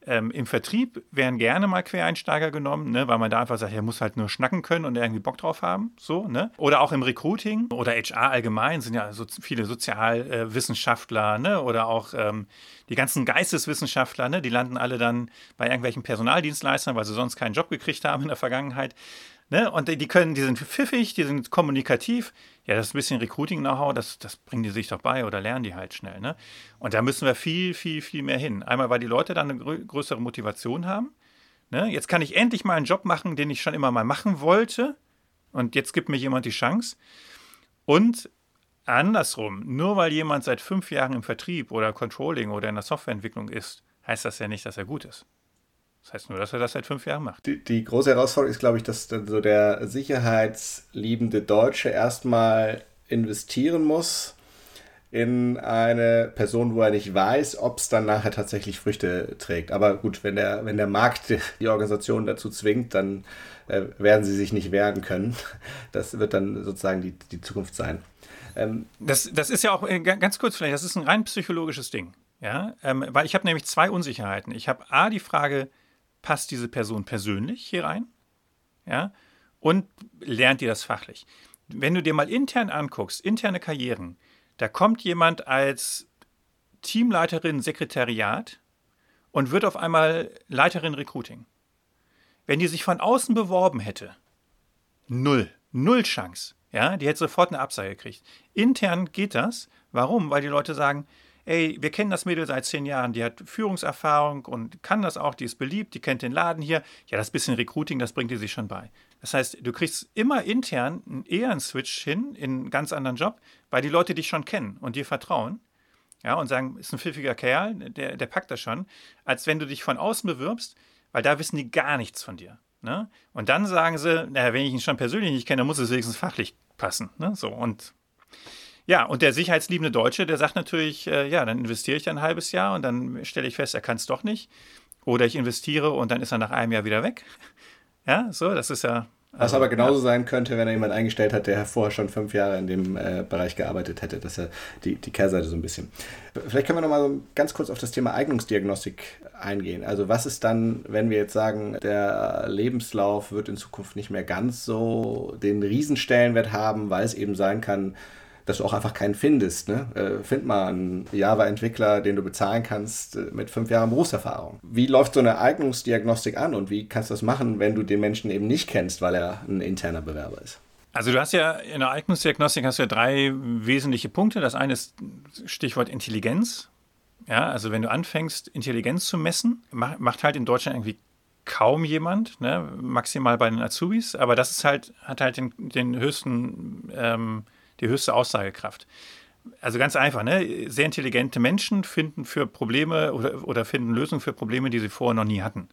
ähm, Im Vertrieb werden gerne mal Quereinsteiger genommen, ne, weil man da einfach sagt, er muss halt nur schnacken können und irgendwie Bock drauf haben. So, ne? Oder auch im Recruiting oder HR allgemein sind ja so viele Sozialwissenschaftler ne? oder auch ähm, die ganzen Geisteswissenschaftler, ne? die landen alle dann bei irgendwelchen Personaldienstleistern, weil sie sonst keinen Job gekriegt haben in der Vergangenheit. Ne? Und die können, die sind pfiffig, die sind kommunikativ. Ja, das ist ein bisschen Recruiting-Know-how, das, das bringen die sich doch bei oder lernen die halt schnell. Ne? Und da müssen wir viel, viel, viel mehr hin. Einmal, weil die Leute dann eine grö größere Motivation haben. Ne? Jetzt kann ich endlich mal einen Job machen, den ich schon immer mal machen wollte. Und jetzt gibt mir jemand die Chance. Und andersrum, nur weil jemand seit fünf Jahren im Vertrieb oder Controlling oder in der Softwareentwicklung ist, heißt das ja nicht, dass er gut ist. Das heißt nur, dass er das seit fünf Jahren macht. Die, die große Herausforderung ist, glaube ich, dass so der sicherheitsliebende Deutsche erstmal investieren muss in eine Person, wo er nicht weiß, ob es dann nachher tatsächlich Früchte trägt. Aber gut, wenn der, wenn der Markt die Organisation dazu zwingt, dann äh, werden sie sich nicht wehren können. Das wird dann sozusagen die, die Zukunft sein. Ähm, das, das ist ja auch äh, ganz kurz vielleicht, das ist ein rein psychologisches Ding. Ja, ähm, weil ich habe nämlich zwei Unsicherheiten. Ich habe A, die Frage, passt diese Person persönlich hier rein? Ja? Und lernt ihr das fachlich? Wenn du dir mal intern anguckst, interne Karrieren, da kommt jemand als Teamleiterin Sekretariat und wird auf einmal Leiterin Recruiting. Wenn die sich von außen beworben hätte, null, null Chance. Ja, die hätte sofort eine Absage gekriegt. Intern geht das. Warum? Weil die Leute sagen, ey, wir kennen das Mädel seit zehn Jahren, die hat Führungserfahrung und kann das auch, die ist beliebt, die kennt den Laden hier. Ja, das bisschen Recruiting, das bringt die sich schon bei. Das heißt, du kriegst immer intern eher einen Switch hin in einen ganz anderen Job, weil die Leute dich schon kennen und dir vertrauen. Ja, und sagen, ist ein pfiffiger Kerl, der, der packt das schon, als wenn du dich von außen bewirbst, weil da wissen die gar nichts von dir. Ne? Und dann sagen sie, naja, wenn ich ihn schon persönlich nicht kenne, dann muss es wenigstens fachlich passen. Ne? So, und ja, und der sicherheitsliebende Deutsche, der sagt natürlich, äh, ja, dann investiere ich ein halbes Jahr und dann stelle ich fest, er kann es doch nicht. Oder ich investiere und dann ist er nach einem Jahr wieder weg. Ja, so, das ist ja. Was also, aber genauso ja. sein könnte, wenn er jemanden eingestellt hat, der vorher schon fünf Jahre in dem äh, Bereich gearbeitet hätte. Das ist ja die, die Kehrseite so ein bisschen. Vielleicht können wir nochmal so ganz kurz auf das Thema Eignungsdiagnostik eingehen. Also was ist dann, wenn wir jetzt sagen, der Lebenslauf wird in Zukunft nicht mehr ganz so den Riesenstellenwert haben, weil es eben sein kann, dass du auch einfach keinen findest. Ne? Äh, find mal einen Java-Entwickler, den du bezahlen kannst äh, mit fünf Jahren Berufserfahrung. Wie läuft so eine Eignungsdiagnostik an und wie kannst du das machen, wenn du den Menschen eben nicht kennst, weil er ein interner Bewerber ist? Also du hast ja in der Eignungsdiagnostik hast du ja drei wesentliche Punkte. Das eine ist Stichwort Intelligenz. Ja, also wenn du anfängst, Intelligenz zu messen, macht halt in Deutschland irgendwie kaum jemand, ne? maximal bei den Azubis, aber das ist halt, hat halt den, den höchsten, ähm, die höchste Aussagekraft. Also ganz einfach, ne? Sehr intelligente Menschen finden für Probleme oder, oder finden Lösungen für Probleme, die sie vorher noch nie hatten.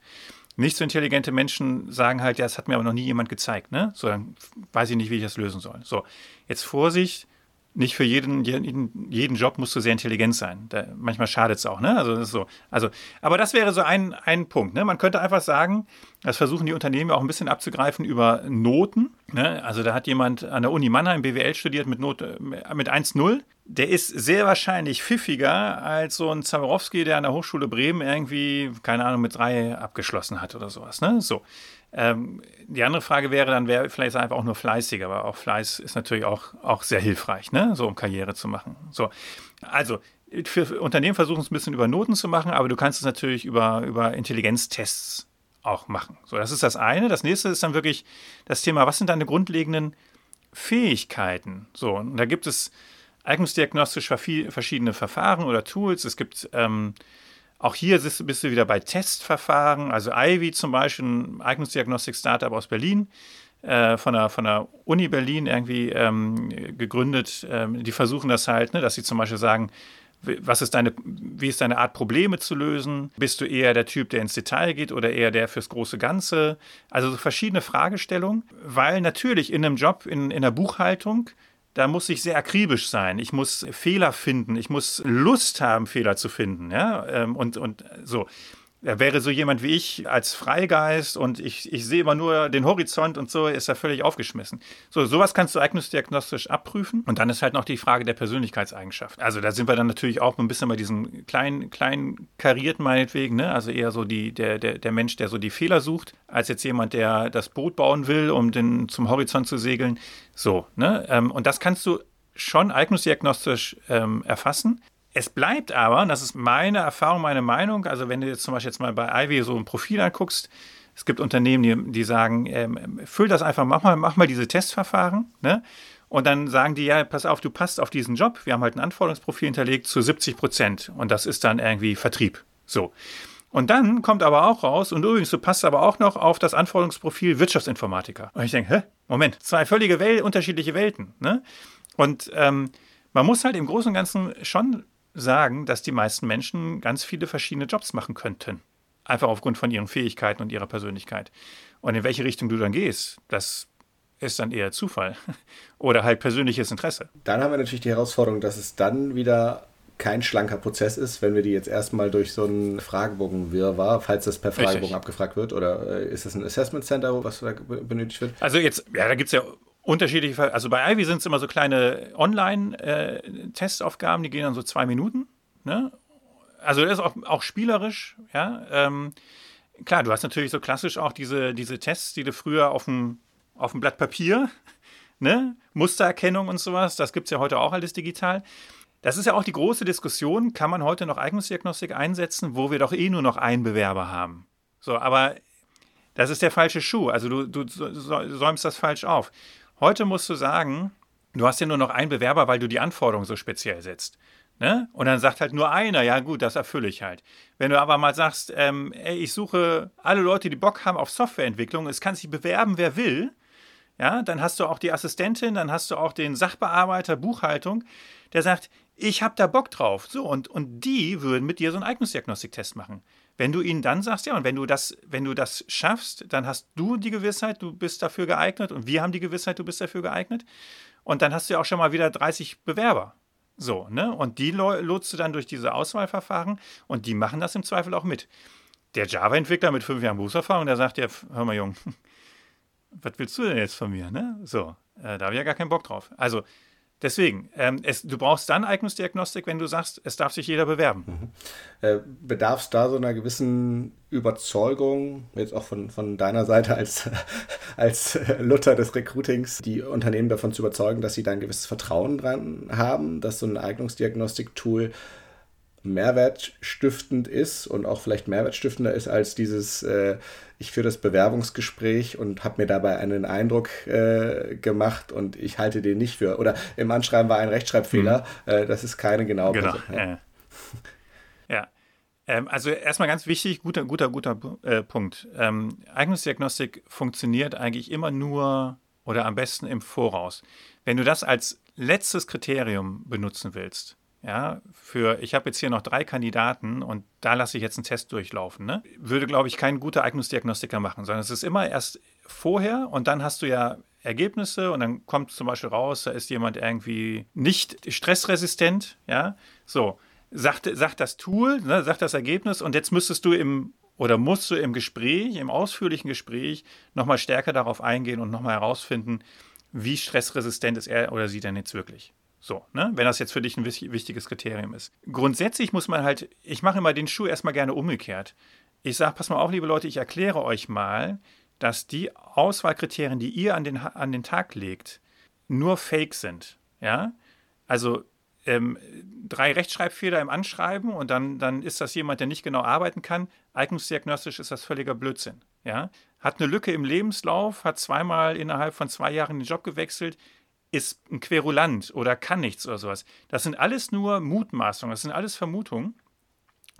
Nicht so intelligente Menschen sagen halt, ja, das hat mir aber noch nie jemand gezeigt, ne? So, dann weiß ich nicht, wie ich das lösen soll. So, jetzt Vorsicht, nicht für jeden, jeden, jeden Job musst du sehr intelligent sein. Da, manchmal schadet es auch, ne? Also das ist so. Also, aber das wäre so ein, ein Punkt. Ne? Man könnte einfach sagen, das versuchen die Unternehmen auch ein bisschen abzugreifen über Noten. Ne? Also da hat jemand an der Uni Mannheim BWL studiert mit Note mit 1,0. Der ist sehr wahrscheinlich pfiffiger als so ein Zawarowski, der an der Hochschule Bremen irgendwie, keine Ahnung, mit drei abgeschlossen hat oder sowas. Ne? So. Ähm, die andere Frage wäre dann, wäre vielleicht einfach auch nur fleißig, aber auch Fleiß ist natürlich auch, auch sehr hilfreich, ne? so um Karriere zu machen. So, also für Unternehmen versuchen es ein bisschen über Noten zu machen, aber du kannst es natürlich über, über Intelligenztests auch machen. So, das ist das eine. Das nächste ist dann wirklich das Thema, was sind deine grundlegenden Fähigkeiten? So, und da gibt es eignungsdiagnostisch verschiedene Verfahren oder Tools. Es gibt ähm, auch hier bist du wieder bei Testverfahren. Also Ivy zum Beispiel, ein Eignungsdiagnostik-Startup aus Berlin, äh, von, der, von der Uni Berlin irgendwie ähm, gegründet. Ähm, die versuchen das halt, ne, dass sie zum Beispiel sagen, was ist deine, wie ist deine Art, Probleme zu lösen? Bist du eher der Typ, der ins Detail geht oder eher der fürs große Ganze? Also so verschiedene Fragestellungen, weil natürlich in einem Job, in, in der Buchhaltung, da muss ich sehr akribisch sein. Ich muss Fehler finden. Ich muss Lust haben, Fehler zu finden. Ja? Ähm, und, und so. Er wäre so jemand wie ich als Freigeist und ich, ich sehe immer nur den Horizont und so ist er völlig aufgeschmissen. So, sowas kannst du eignungsdiagnostisch abprüfen. Und dann ist halt noch die Frage der Persönlichkeitseigenschaft. Also da sind wir dann natürlich auch ein bisschen bei diesem kleinen, kleinen karierten meinetwegen, ne? Also eher so die, der, der, der Mensch, der so die Fehler sucht, als jetzt jemand, der das Boot bauen will, um den zum Horizont zu segeln. So, ne? Ähm, und das kannst du schon eignungsdiagnostisch ähm, erfassen. Es bleibt aber, und das ist meine Erfahrung, meine Meinung, also wenn du jetzt zum Beispiel jetzt mal bei Ivy so ein Profil anguckst, es gibt Unternehmen, die, die sagen, ähm, füll das einfach, mach mal, mach mal diese Testverfahren, ne? Und dann sagen die, ja, pass auf, du passt auf diesen Job. Wir haben halt ein Anforderungsprofil hinterlegt zu 70 Prozent. Und das ist dann irgendwie Vertrieb. So. Und dann kommt aber auch raus, und übrigens, du passt aber auch noch auf das Anforderungsprofil Wirtschaftsinformatiker. Und ich denke, hä? Moment, zwei völlige Wel unterschiedliche Welten. Ne? Und ähm, man muss halt im Großen und Ganzen schon sagen, dass die meisten Menschen ganz viele verschiedene Jobs machen könnten. Einfach aufgrund von ihren Fähigkeiten und ihrer Persönlichkeit. Und in welche Richtung du dann gehst, das ist dann eher Zufall oder halt persönliches Interesse. Dann haben wir natürlich die Herausforderung, dass es dann wieder kein schlanker Prozess ist, wenn wir die jetzt erstmal durch so einen Fragebogen wirrwarr, falls das per Fragebogen Richtig. abgefragt wird, oder äh, ist das ein Assessment Center, was da benötigt wird? Also jetzt, ja, da gibt es ja unterschiedliche, also bei Ivy sind es immer so kleine Online-Testaufgaben, die gehen dann so zwei Minuten. Ne? Also das ist auch, auch spielerisch, ja. Ähm, klar, du hast natürlich so klassisch auch diese, diese Tests, die du früher auf dem, auf dem Blatt Papier, ne? Mustererkennung und sowas, das gibt es ja heute auch alles digital. Das ist ja auch die große Diskussion, kann man heute noch Eignungsdiagnostik einsetzen, wo wir doch eh nur noch einen Bewerber haben. So, aber das ist der falsche Schuh. Also du, du säumst das falsch auf. Heute musst du sagen, du hast ja nur noch einen Bewerber, weil du die Anforderungen so speziell setzt. Ne? Und dann sagt halt nur einer, ja gut, das erfülle ich halt. Wenn du aber mal sagst, ähm, ey, ich suche alle Leute, die Bock haben auf Softwareentwicklung, es kann sich bewerben, wer will, ja, dann hast du auch die Assistentin, dann hast du auch den Sachbearbeiter Buchhaltung, der sagt, ich habe da Bock drauf. So, und, und die würden mit dir so einen Eignungsdiagnostiktest machen. Wenn du ihnen dann sagst, ja, und wenn du das, wenn du das schaffst, dann hast du die Gewissheit, du bist dafür geeignet und wir haben die Gewissheit, du bist dafür geeignet. Und dann hast du ja auch schon mal wieder 30 Bewerber. So, ne? Und die lotst du dann durch diese Auswahlverfahren und die machen das im Zweifel auch mit. Der Java-Entwickler mit fünf Jahren Berufserfahrung, der sagt ja, hör mal, Jung, was willst du denn jetzt von mir, ne? So, äh, da habe ich ja gar keinen Bock drauf. Also, Deswegen, ähm, es, du brauchst dann Eignungsdiagnostik, wenn du sagst, es darf sich jeder bewerben. Mhm. Äh, bedarf es da so einer gewissen Überzeugung, jetzt auch von, von deiner Seite als, als Luther des Recruitings, die Unternehmen davon zu überzeugen, dass sie da ein gewisses Vertrauen dran haben, dass so ein Eignungsdiagnostik-Tool mehrwertstiftend ist und auch vielleicht mehrwertstiftender ist als dieses, äh, ich führe das Bewerbungsgespräch und habe mir dabei einen Eindruck äh, gemacht und ich halte den nicht für. Oder im Anschreiben war ein Rechtschreibfehler. Mhm. Äh, das ist keine genaue genau. Ja. ja. Ähm, also erstmal ganz wichtig, guter, guter, guter äh, Punkt. Ähm, Eignungsdiagnostik funktioniert eigentlich immer nur oder am besten im Voraus. Wenn du das als letztes Kriterium benutzen willst, ja, für, ich habe jetzt hier noch drei Kandidaten und da lasse ich jetzt einen Test durchlaufen, ne? Würde, glaube ich, kein guter Eignungsdiagnostiker machen, sondern es ist immer erst vorher und dann hast du ja Ergebnisse und dann kommt zum Beispiel raus, da ist jemand irgendwie nicht stressresistent, ja, so, sagt, sagt das Tool, ne, sagt das Ergebnis und jetzt müsstest du im oder musst du im Gespräch, im ausführlichen Gespräch nochmal stärker darauf eingehen und nochmal herausfinden, wie stressresistent ist er oder sie denn jetzt wirklich. So, ne? wenn das jetzt für dich ein wichtiges Kriterium ist. Grundsätzlich muss man halt, ich mache immer den Schuh erstmal gerne umgekehrt. Ich sage, pass mal auf, liebe Leute, ich erkläre euch mal, dass die Auswahlkriterien, die ihr an den, an den Tag legt, nur Fake sind. Ja? Also ähm, drei Rechtschreibfehler im Anschreiben und dann, dann ist das jemand, der nicht genau arbeiten kann. Eignungsdiagnostisch ist das völliger Blödsinn. Ja? Hat eine Lücke im Lebenslauf, hat zweimal innerhalb von zwei Jahren den Job gewechselt ist ein Querulant oder kann nichts oder sowas. Das sind alles nur Mutmaßungen, das sind alles Vermutungen.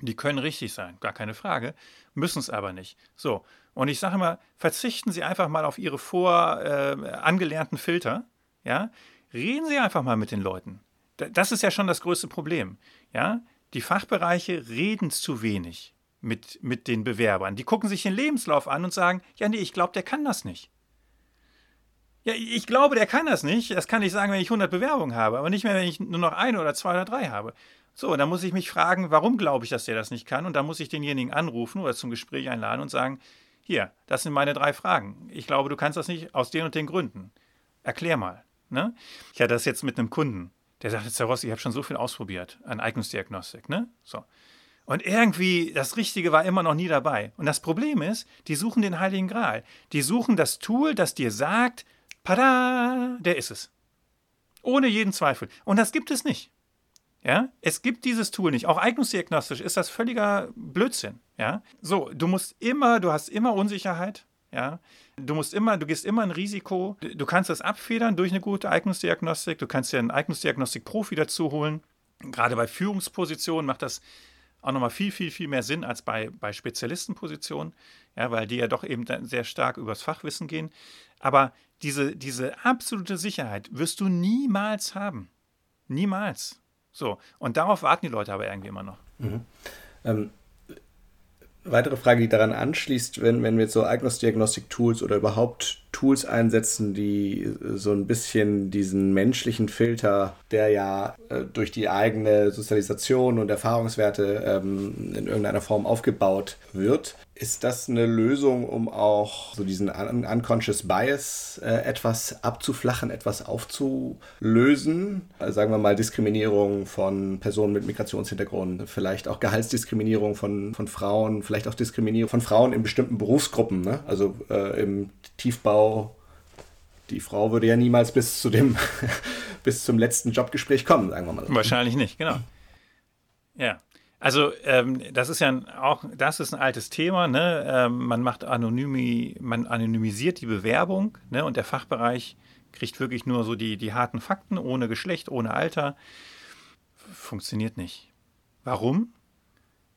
Die können richtig sein, gar keine Frage, müssen es aber nicht. So, und ich sage mal, verzichten Sie einfach mal auf Ihre vor äh, angelernten Filter, ja? Reden Sie einfach mal mit den Leuten. Das ist ja schon das größte Problem, ja? Die Fachbereiche reden zu wenig mit, mit den Bewerbern. Die gucken sich den Lebenslauf an und sagen, ja, nee, ich glaube, der kann das nicht. Ja, ich glaube, der kann das nicht. Das kann ich sagen, wenn ich 100 Bewerbungen habe, aber nicht mehr, wenn ich nur noch eine oder zwei oder drei habe. So, dann muss ich mich fragen, warum glaube ich, dass der das nicht kann? Und dann muss ich denjenigen anrufen oder zum Gespräch einladen und sagen, hier, das sind meine drei Fragen. Ich glaube, du kannst das nicht aus den und den Gründen. Erklär mal. Ne? Ich hatte das jetzt mit einem Kunden, der sagte, Ross, ich habe schon so viel ausprobiert an Eignungsdiagnostik. Ne? So. Und irgendwie, das Richtige war immer noch nie dabei. Und das Problem ist, die suchen den Heiligen Gral. Die suchen das Tool, das dir sagt, Pada, der ist es. Ohne jeden Zweifel. Und das gibt es nicht. Ja, es gibt dieses Tool nicht. Auch eignungsdiagnostisch ist das völliger Blödsinn. Ja, so, du musst immer, du hast immer Unsicherheit. Ja, du musst immer, du gehst immer ein Risiko. Du kannst das abfedern durch eine gute Eignungsdiagnostik. Du kannst dir einen Eignungsdiagnostik-Profi dazu holen. Gerade bei Führungspositionen macht das auch nochmal viel, viel, viel mehr Sinn als bei, bei Spezialistenpositionen, ja, weil die ja doch eben sehr stark übers Fachwissen gehen. Aber diese, diese absolute Sicherheit wirst du niemals haben. Niemals. So. Und darauf warten die Leute aber irgendwie immer noch. Mhm. Ähm, weitere Frage, die daran anschließt, wenn, wenn wir jetzt so Eignungsdiagnostik-Tools oder überhaupt Tools einsetzen, die so ein bisschen diesen menschlichen Filter, der ja äh, durch die eigene Sozialisation und Erfahrungswerte ähm, in irgendeiner Form aufgebaut wird, ist das eine Lösung, um auch so diesen un Unconscious Bias äh, etwas abzuflachen, etwas aufzulösen? Also sagen wir mal Diskriminierung von Personen mit Migrationshintergrund, vielleicht auch Gehaltsdiskriminierung von, von Frauen, vielleicht auch Diskriminierung von Frauen in bestimmten Berufsgruppen, ne? also äh, im Tiefbau. Die Frau würde ja niemals bis zu dem bis zum letzten Jobgespräch kommen, sagen wir mal so. Wahrscheinlich nicht, genau. Ja. Also ähm, das ist ja auch, das ist ein altes Thema. Ne? Ähm, man macht anonymi, man anonymisiert die Bewerbung ne? und der Fachbereich kriegt wirklich nur so die, die harten Fakten ohne Geschlecht, ohne Alter. Funktioniert nicht. Warum?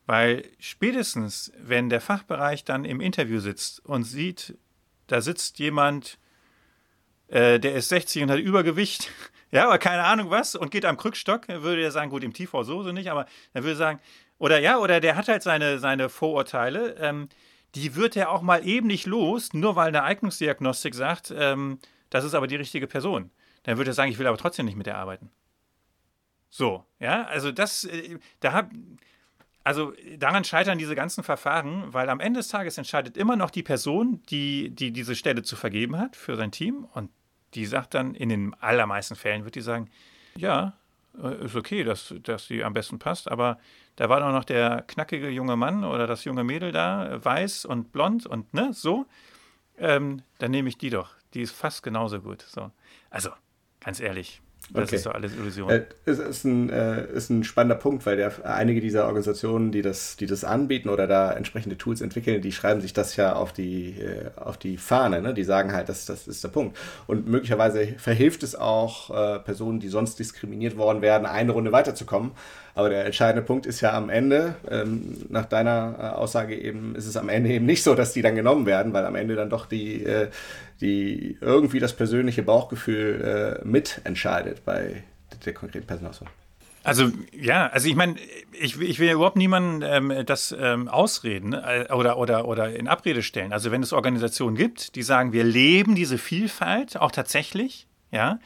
Weil spätestens, wenn der Fachbereich dann im Interview sitzt und sieht, da sitzt jemand, äh, der ist 60 und hat Übergewicht ja, aber keine Ahnung was und geht am Krückstock, würde er sagen, gut, im TV so, so nicht, aber er würde sagen, oder ja, oder der hat halt seine, seine Vorurteile, ähm, die wird er auch mal eben nicht los, nur weil eine Eignungsdiagnostik sagt, ähm, das ist aber die richtige Person. Dann würde er sagen, ich will aber trotzdem nicht mit der arbeiten. So, ja, also das, äh, da hab, also daran scheitern diese ganzen Verfahren, weil am Ende des Tages entscheidet immer noch die Person, die, die diese Stelle zu vergeben hat für sein Team und die sagt dann, in den allermeisten Fällen wird die sagen, ja, äh, ist okay, dass, dass sie am besten passt, aber da war doch noch der knackige junge Mann oder das junge Mädel da, weiß und blond und ne, so. Ähm, dann nehme ich die doch. Die ist fast genauso gut. So. Also, ganz ehrlich, das okay. ist doch alles Illusion. Äh, es ist ein, äh, ist ein spannender Punkt, weil der, einige dieser Organisationen, die das, die das anbieten oder da entsprechende Tools entwickeln, die schreiben sich das ja auf die, äh, auf die Fahne. Ne? Die sagen halt, das, das ist der Punkt. Und möglicherweise verhilft es auch äh, Personen, die sonst diskriminiert worden wären, eine Runde weiterzukommen. Aber der entscheidende Punkt ist ja am Ende, ähm, nach deiner Aussage eben, ist es am Ende eben nicht so, dass die dann genommen werden, weil am Ende dann doch die, äh, die irgendwie das persönliche Bauchgefühl äh, mitentscheidet bei der konkreten Personalauswahl. Also ja, also ich meine, ich, ich will ja überhaupt niemandem ähm, das ähm, ausreden äh, oder, oder, oder in Abrede stellen. Also wenn es Organisationen gibt, die sagen, wir leben diese Vielfalt auch tatsächlich, ja,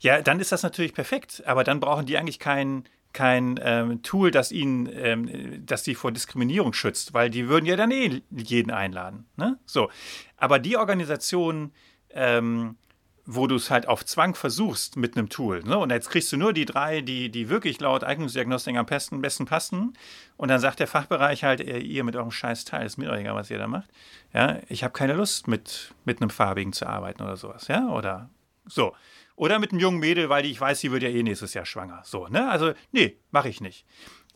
ja, dann ist das natürlich perfekt. Aber dann brauchen die eigentlich keinen kein ähm, Tool, das ihnen, ähm, das sie vor Diskriminierung schützt, weil die würden ja dann eh jeden einladen. Ne? So. Aber die Organisationen, ähm, wo du es halt auf Zwang versuchst mit einem Tool. Ne? Und jetzt kriegst du nur die drei, die, die wirklich laut Eignungsdiagnostik am besten, besten passen. Und dann sagt der Fachbereich halt, ihr mit eurem scheiß Teil, ist mir doch egal, was ihr da macht. Ja, ich habe keine Lust, mit, mit einem Farbigen zu arbeiten oder sowas. Ja, oder so. Oder mit einem jungen Mädel, weil ich weiß, sie wird ja eh nächstes Jahr schwanger. So, ne? Also, nee, mache ich nicht.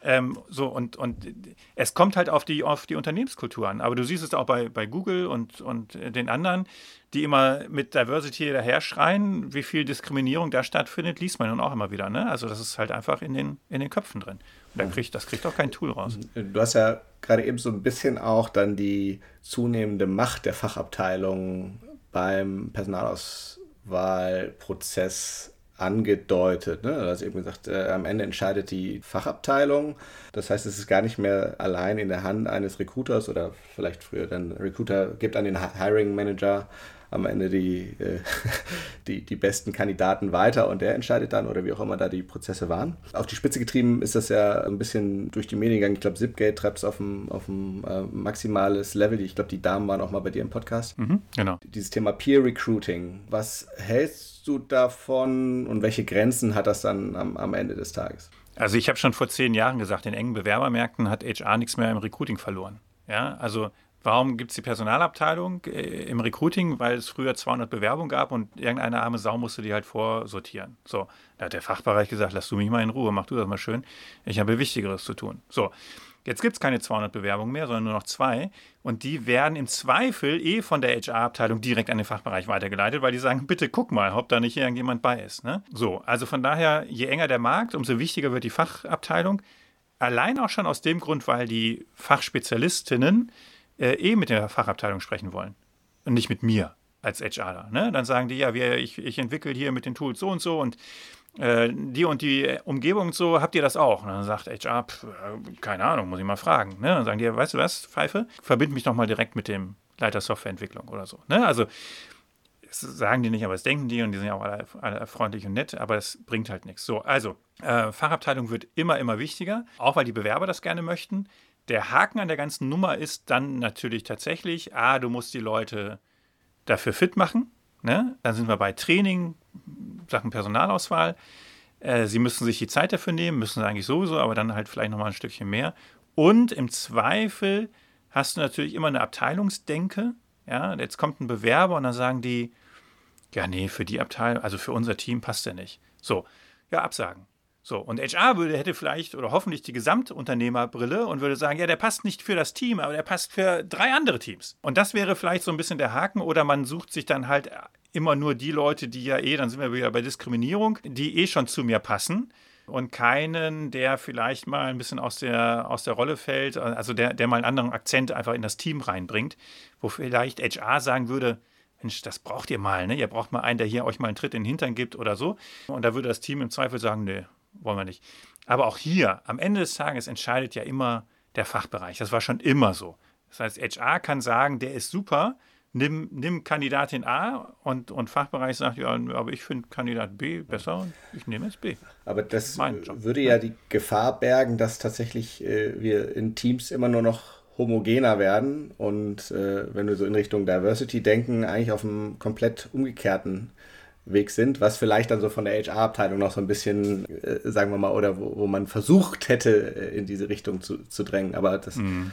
Ähm, so, und, und es kommt halt auf die, auf die Unternehmenskultur an. Aber du siehst es auch bei, bei Google und, und den anderen, die immer mit Diversity daher schreien, wie viel Diskriminierung da stattfindet, liest man nun auch immer wieder. Ne? Also das ist halt einfach in den, in den Köpfen drin. Und da kriegt, das kriegt auch kein Tool raus. Du hast ja gerade eben so ein bisschen auch dann die zunehmende Macht der Fachabteilung beim Personalaus Wahlprozess angedeutet. Ne? Also eben gesagt, äh, am Ende entscheidet die Fachabteilung. Das heißt, es ist gar nicht mehr allein in der Hand eines Recruiters oder vielleicht früher dann Recruiter gibt an den Hiring Manager am Ende die, äh, die, die besten Kandidaten weiter und der entscheidet dann oder wie auch immer da die Prozesse waren. Auf die Spitze getrieben ist das ja ein bisschen durch die Medien gegangen. Ich glaube, Zipgate treibt es auf ein, auf ein äh, maximales Level. Ich glaube, die Damen waren auch mal bei dir im Podcast. Mhm, genau. Dieses Thema Peer Recruiting. Was hältst du davon und welche Grenzen hat das dann am, am Ende des Tages? Also ich habe schon vor zehn Jahren gesagt, in engen Bewerbermärkten hat HR nichts mehr im Recruiting verloren. Ja, also Warum gibt es die Personalabteilung äh, im Recruiting? Weil es früher 200 Bewerbungen gab und irgendeine arme Sau musste die halt vorsortieren. So, da hat der Fachbereich gesagt, lass du mich mal in Ruhe, mach du das mal schön. Ich habe Wichtigeres zu tun. So, jetzt gibt es keine 200 Bewerbungen mehr, sondern nur noch zwei. Und die werden im Zweifel eh von der HR-Abteilung direkt an den Fachbereich weitergeleitet, weil die sagen, bitte guck mal, ob da nicht irgendjemand bei ist. Ne? So, also von daher, je enger der Markt, umso wichtiger wird die Fachabteilung. Allein auch schon aus dem Grund, weil die Fachspezialistinnen äh, eh mit der Fachabteilung sprechen wollen und nicht mit mir als HRler. Ne? Dann sagen die, ja, wir, ich, ich entwickle hier mit den Tools so und so und äh, die und die Umgebung und so, habt ihr das auch? Und dann sagt HR, pff, keine Ahnung, muss ich mal fragen. Ne? Dann sagen die, weißt du was, Pfeife, verbind mich doch mal direkt mit dem Leiter Softwareentwicklung oder so. Ne? Also das sagen die nicht, aber das denken die und die sind ja auch alle, alle freundlich und nett, aber es bringt halt nichts. So, also äh, Fachabteilung wird immer, immer wichtiger, auch weil die Bewerber das gerne möchten. Der Haken an der ganzen Nummer ist dann natürlich tatsächlich, ah, du musst die Leute dafür fit machen. Ne? Dann sind wir bei Training, Sachen Personalauswahl. Äh, sie müssen sich die Zeit dafür nehmen, müssen sie eigentlich sowieso, aber dann halt vielleicht nochmal ein Stückchen mehr. Und im Zweifel hast du natürlich immer eine Abteilungsdenke. Ja, jetzt kommt ein Bewerber und dann sagen die, ja, nee, für die Abteilung, also für unser Team passt der nicht. So, ja, absagen. So, und HR würde, hätte vielleicht oder hoffentlich die Gesamtunternehmerbrille und würde sagen, ja, der passt nicht für das Team, aber der passt für drei andere Teams. Und das wäre vielleicht so ein bisschen der Haken oder man sucht sich dann halt immer nur die Leute, die ja eh, dann sind wir wieder bei Diskriminierung, die eh schon zu mir passen und keinen, der vielleicht mal ein bisschen aus der, aus der Rolle fällt, also der, der mal einen anderen Akzent einfach in das Team reinbringt, wo vielleicht HR sagen würde, Mensch, das braucht ihr mal, ne? Ihr braucht mal einen, der hier euch mal einen Tritt in den Hintern gibt oder so. Und da würde das Team im Zweifel sagen, nee, wollen wir nicht. Aber auch hier, am Ende des Tages entscheidet ja immer der Fachbereich. Das war schon immer so. Das heißt, HR kann sagen, der ist super, nimm, nimm Kandidatin A und, und Fachbereich sagt, ja, aber ich finde Kandidat B besser und ich nehme jetzt B. Aber das würde ja die Gefahr bergen, dass tatsächlich äh, wir in Teams immer nur noch homogener werden und äh, wenn wir so in Richtung Diversity denken, eigentlich auf einem komplett umgekehrten Weg sind, was vielleicht dann so von der HR-Abteilung noch so ein bisschen, äh, sagen wir mal, oder wo, wo man versucht hätte, äh, in diese Richtung zu, zu drängen. Aber das. Mhm.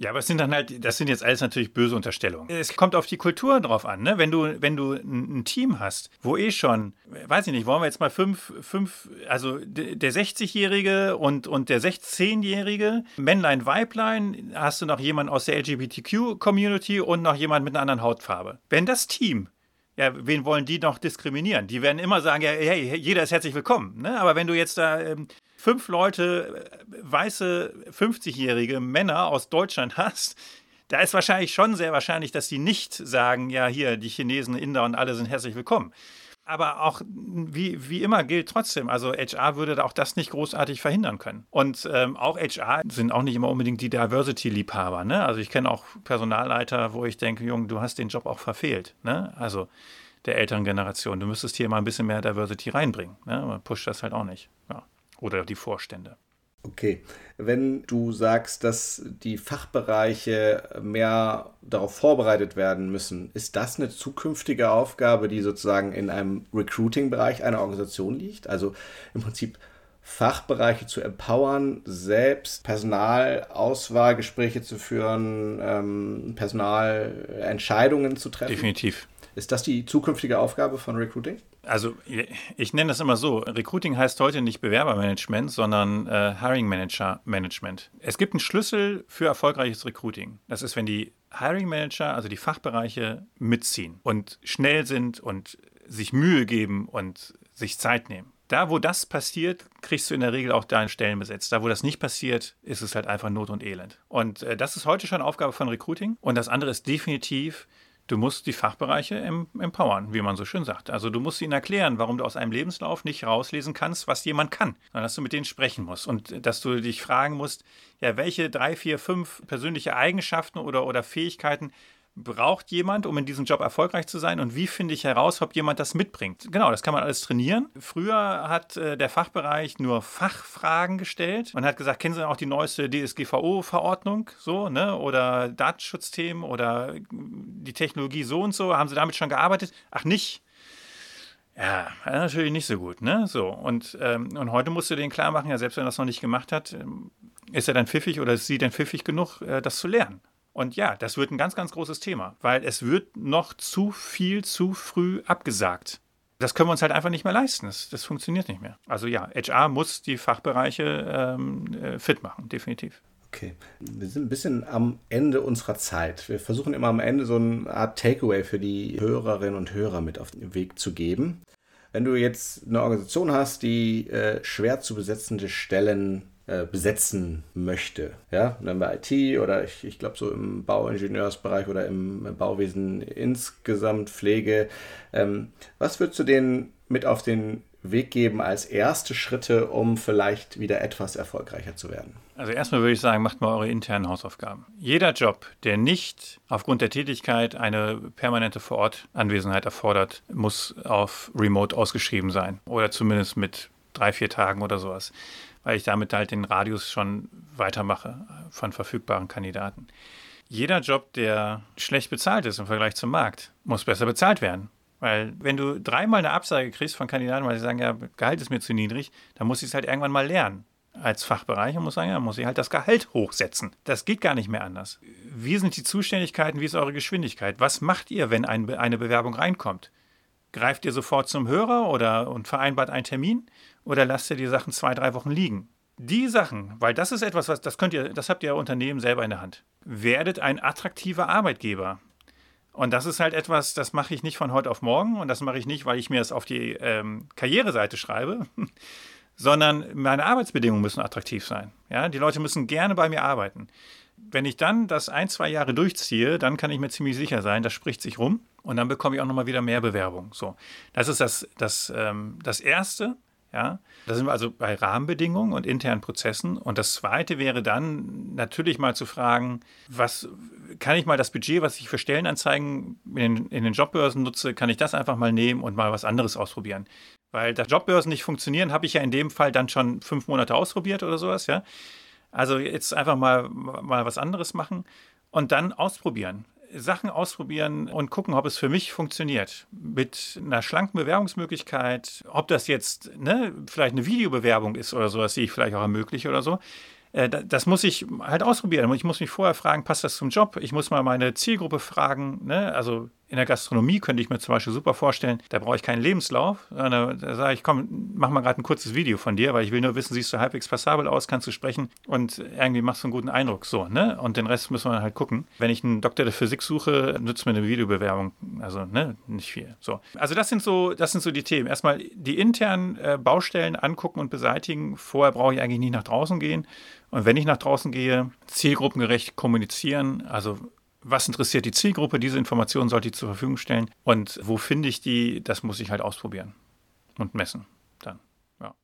Ja, aber es sind dann halt, das sind jetzt alles natürlich böse Unterstellungen. Es kommt auf die Kultur drauf an, ne? Wenn du, wenn du ein Team hast, wo eh schon, weiß ich nicht, wollen wir jetzt mal fünf, fünf, also der 60-Jährige und, und der 16-Jährige, Männlein, Weiblein, hast du noch jemanden aus der LGBTQ-Community und noch jemand mit einer anderen Hautfarbe. Wenn das Team ja, wen wollen die noch diskriminieren? Die werden immer sagen, ja, hey, jeder ist herzlich willkommen. Ne? Aber wenn du jetzt da ähm, fünf Leute, äh, weiße 50-jährige Männer aus Deutschland hast, da ist wahrscheinlich schon sehr wahrscheinlich, dass die nicht sagen, ja, hier, die Chinesen, Inder und alle sind herzlich willkommen. Aber auch wie, wie immer gilt trotzdem, also HR würde auch das nicht großartig verhindern können. Und ähm, auch HR sind auch nicht immer unbedingt die Diversity-Liebhaber. Ne? Also ich kenne auch Personalleiter, wo ich denke, Junge, du hast den Job auch verfehlt. Ne? Also der älteren Generation. Du müsstest hier mal ein bisschen mehr Diversity reinbringen. Ne? Man pusht das halt auch nicht. Ja oder die Vorstände. Okay, wenn du sagst, dass die Fachbereiche mehr darauf vorbereitet werden müssen, ist das eine zukünftige Aufgabe, die sozusagen in einem Recruiting-Bereich einer Organisation liegt? Also im Prinzip Fachbereiche zu empowern, selbst Personalauswahlgespräche zu führen, ähm, Personalentscheidungen zu treffen? Definitiv. Ist das die zukünftige Aufgabe von Recruiting? Also ich nenne das immer so, Recruiting heißt heute nicht Bewerbermanagement, sondern äh, Hiring Manager Management. Es gibt einen Schlüssel für erfolgreiches Recruiting. Das ist, wenn die Hiring Manager, also die Fachbereiche, mitziehen und schnell sind und sich Mühe geben und sich Zeit nehmen. Da, wo das passiert, kriegst du in der Regel auch deine Stellen besetzt. Da, wo das nicht passiert, ist es halt einfach Not und Elend. Und äh, das ist heute schon Aufgabe von Recruiting. Und das andere ist definitiv, Du musst die Fachbereiche empowern, wie man so schön sagt. Also du musst ihnen erklären, warum du aus einem Lebenslauf nicht rauslesen kannst, was jemand kann, sondern dass du mit denen sprechen musst und dass du dich fragen musst, ja, welche drei, vier, fünf persönliche Eigenschaften oder, oder Fähigkeiten braucht jemand, um in diesem Job erfolgreich zu sein und wie finde ich heraus, ob jemand das mitbringt? Genau, das kann man alles trainieren. Früher hat äh, der Fachbereich nur Fachfragen gestellt. Man hat gesagt, kennen Sie auch die neueste DSGVO-Verordnung so, ne? Oder Datenschutzthemen oder die Technologie so und so? Haben Sie damit schon gearbeitet? Ach, nicht. Ja, natürlich nicht so gut, ne? So, und, ähm, und heute musst du den klar machen, ja, selbst wenn er das noch nicht gemacht hat, ähm, ist er dann pfiffig oder ist sie denn pfiffig genug, äh, das zu lernen? Und ja, das wird ein ganz, ganz großes Thema, weil es wird noch zu viel zu früh abgesagt. Das können wir uns halt einfach nicht mehr leisten. Das, das funktioniert nicht mehr. Also ja, HR muss die Fachbereiche ähm, äh, fit machen, definitiv. Okay, wir sind ein bisschen am Ende unserer Zeit. Wir versuchen immer am Ende so eine Art Takeaway für die Hörerinnen und Hörer mit auf den Weg zu geben. Wenn du jetzt eine Organisation hast, die äh, schwer zu besetzende Stellen äh, besetzen möchte. Ja, dann bei IT oder ich, ich glaube so im Bauingenieursbereich oder im Bauwesen insgesamt Pflege. Ähm, was würdest du denen mit auf den Weg geben als erste Schritte, um vielleicht wieder etwas erfolgreicher zu werden? Also erstmal würde ich sagen, macht mal eure internen Hausaufgaben. Jeder Job, der nicht aufgrund der Tätigkeit eine permanente Vorortanwesenheit erfordert, muss auf Remote ausgeschrieben sein oder zumindest mit drei, vier Tagen oder sowas weil ich damit halt den Radius schon weitermache von verfügbaren Kandidaten. Jeder Job, der schlecht bezahlt ist im Vergleich zum Markt, muss besser bezahlt werden. Weil wenn du dreimal eine Absage kriegst von Kandidaten, weil sie sagen, ja, Gehalt ist mir zu niedrig, dann muss ich es halt irgendwann mal lernen. Als Fachbereich und muss sagen, ja, muss ich halt das Gehalt hochsetzen. Das geht gar nicht mehr anders. Wie sind die Zuständigkeiten, wie ist eure Geschwindigkeit? Was macht ihr, wenn ein, eine Bewerbung reinkommt? Greift ihr sofort zum Hörer oder und vereinbart einen Termin? Oder lasst ihr die Sachen zwei, drei Wochen liegen? Die Sachen, weil das ist etwas, was das könnt ihr, das habt ihr Unternehmen selber in der Hand. Werdet ein attraktiver Arbeitgeber. Und das ist halt etwas, das mache ich nicht von heute auf morgen und das mache ich nicht, weil ich mir das auf die ähm, Karriereseite schreibe, sondern meine Arbeitsbedingungen müssen attraktiv sein. Ja, die Leute müssen gerne bei mir arbeiten. Wenn ich dann das ein, zwei Jahre durchziehe, dann kann ich mir ziemlich sicher sein, das spricht sich rum und dann bekomme ich auch nochmal wieder mehr Bewerbung. So, das ist das, das, ähm, das Erste. Ja, da sind wir also bei Rahmenbedingungen und internen Prozessen. Und das Zweite wäre dann natürlich mal zu fragen, was kann ich mal das Budget, was ich für Stellenanzeigen in, in den Jobbörsen nutze, kann ich das einfach mal nehmen und mal was anderes ausprobieren? Weil da Jobbörsen nicht funktionieren, habe ich ja in dem Fall dann schon fünf Monate ausprobiert oder sowas, ja. Also jetzt einfach mal, mal was anderes machen und dann ausprobieren Sachen ausprobieren und gucken, ob es für mich funktioniert. Mit einer schlanken Bewerbungsmöglichkeit, ob das jetzt ne, vielleicht eine Videobewerbung ist oder sowas, die ich vielleicht auch ermögliche oder so. Äh, das muss ich halt ausprobieren. Ich muss mich vorher fragen, passt das zum Job? Ich muss mal meine Zielgruppe fragen. Ne? Also in der Gastronomie könnte ich mir zum Beispiel super vorstellen, da brauche ich keinen Lebenslauf. Da, da sage ich, komm, mach mal gerade ein kurzes Video von dir, weil ich will nur wissen, siehst du halbwegs passabel aus, kannst du sprechen und irgendwie machst du einen guten Eindruck. So, ne? Und den Rest müssen wir halt gucken. Wenn ich einen Doktor der Physik suche, nützt mir eine Videobewerbung. Also, ne, nicht viel. So. Also das sind so, das sind so die Themen. Erstmal die internen äh, Baustellen angucken und beseitigen. Vorher brauche ich eigentlich nicht nach draußen gehen. Und wenn ich nach draußen gehe, zielgruppengerecht kommunizieren, also was interessiert die Zielgruppe, diese Informationen sollte ich zur Verfügung stellen und wo finde ich die, das muss ich halt ausprobieren und messen dann. Ja.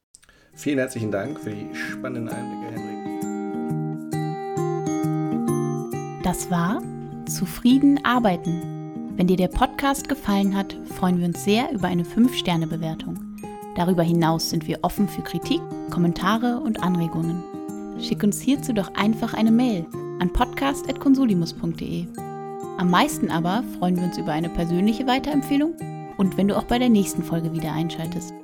Vielen herzlichen Dank für die spannenden Einblicke, Henrik. Das war Zufrieden arbeiten. Wenn dir der Podcast gefallen hat, freuen wir uns sehr über eine 5-Sterne-Bewertung. Darüber hinaus sind wir offen für Kritik, Kommentare und Anregungen. Schick uns hierzu doch einfach eine Mail an podcast.consulimus.de. Am meisten aber freuen wir uns über eine persönliche Weiterempfehlung und wenn du auch bei der nächsten Folge wieder einschaltest.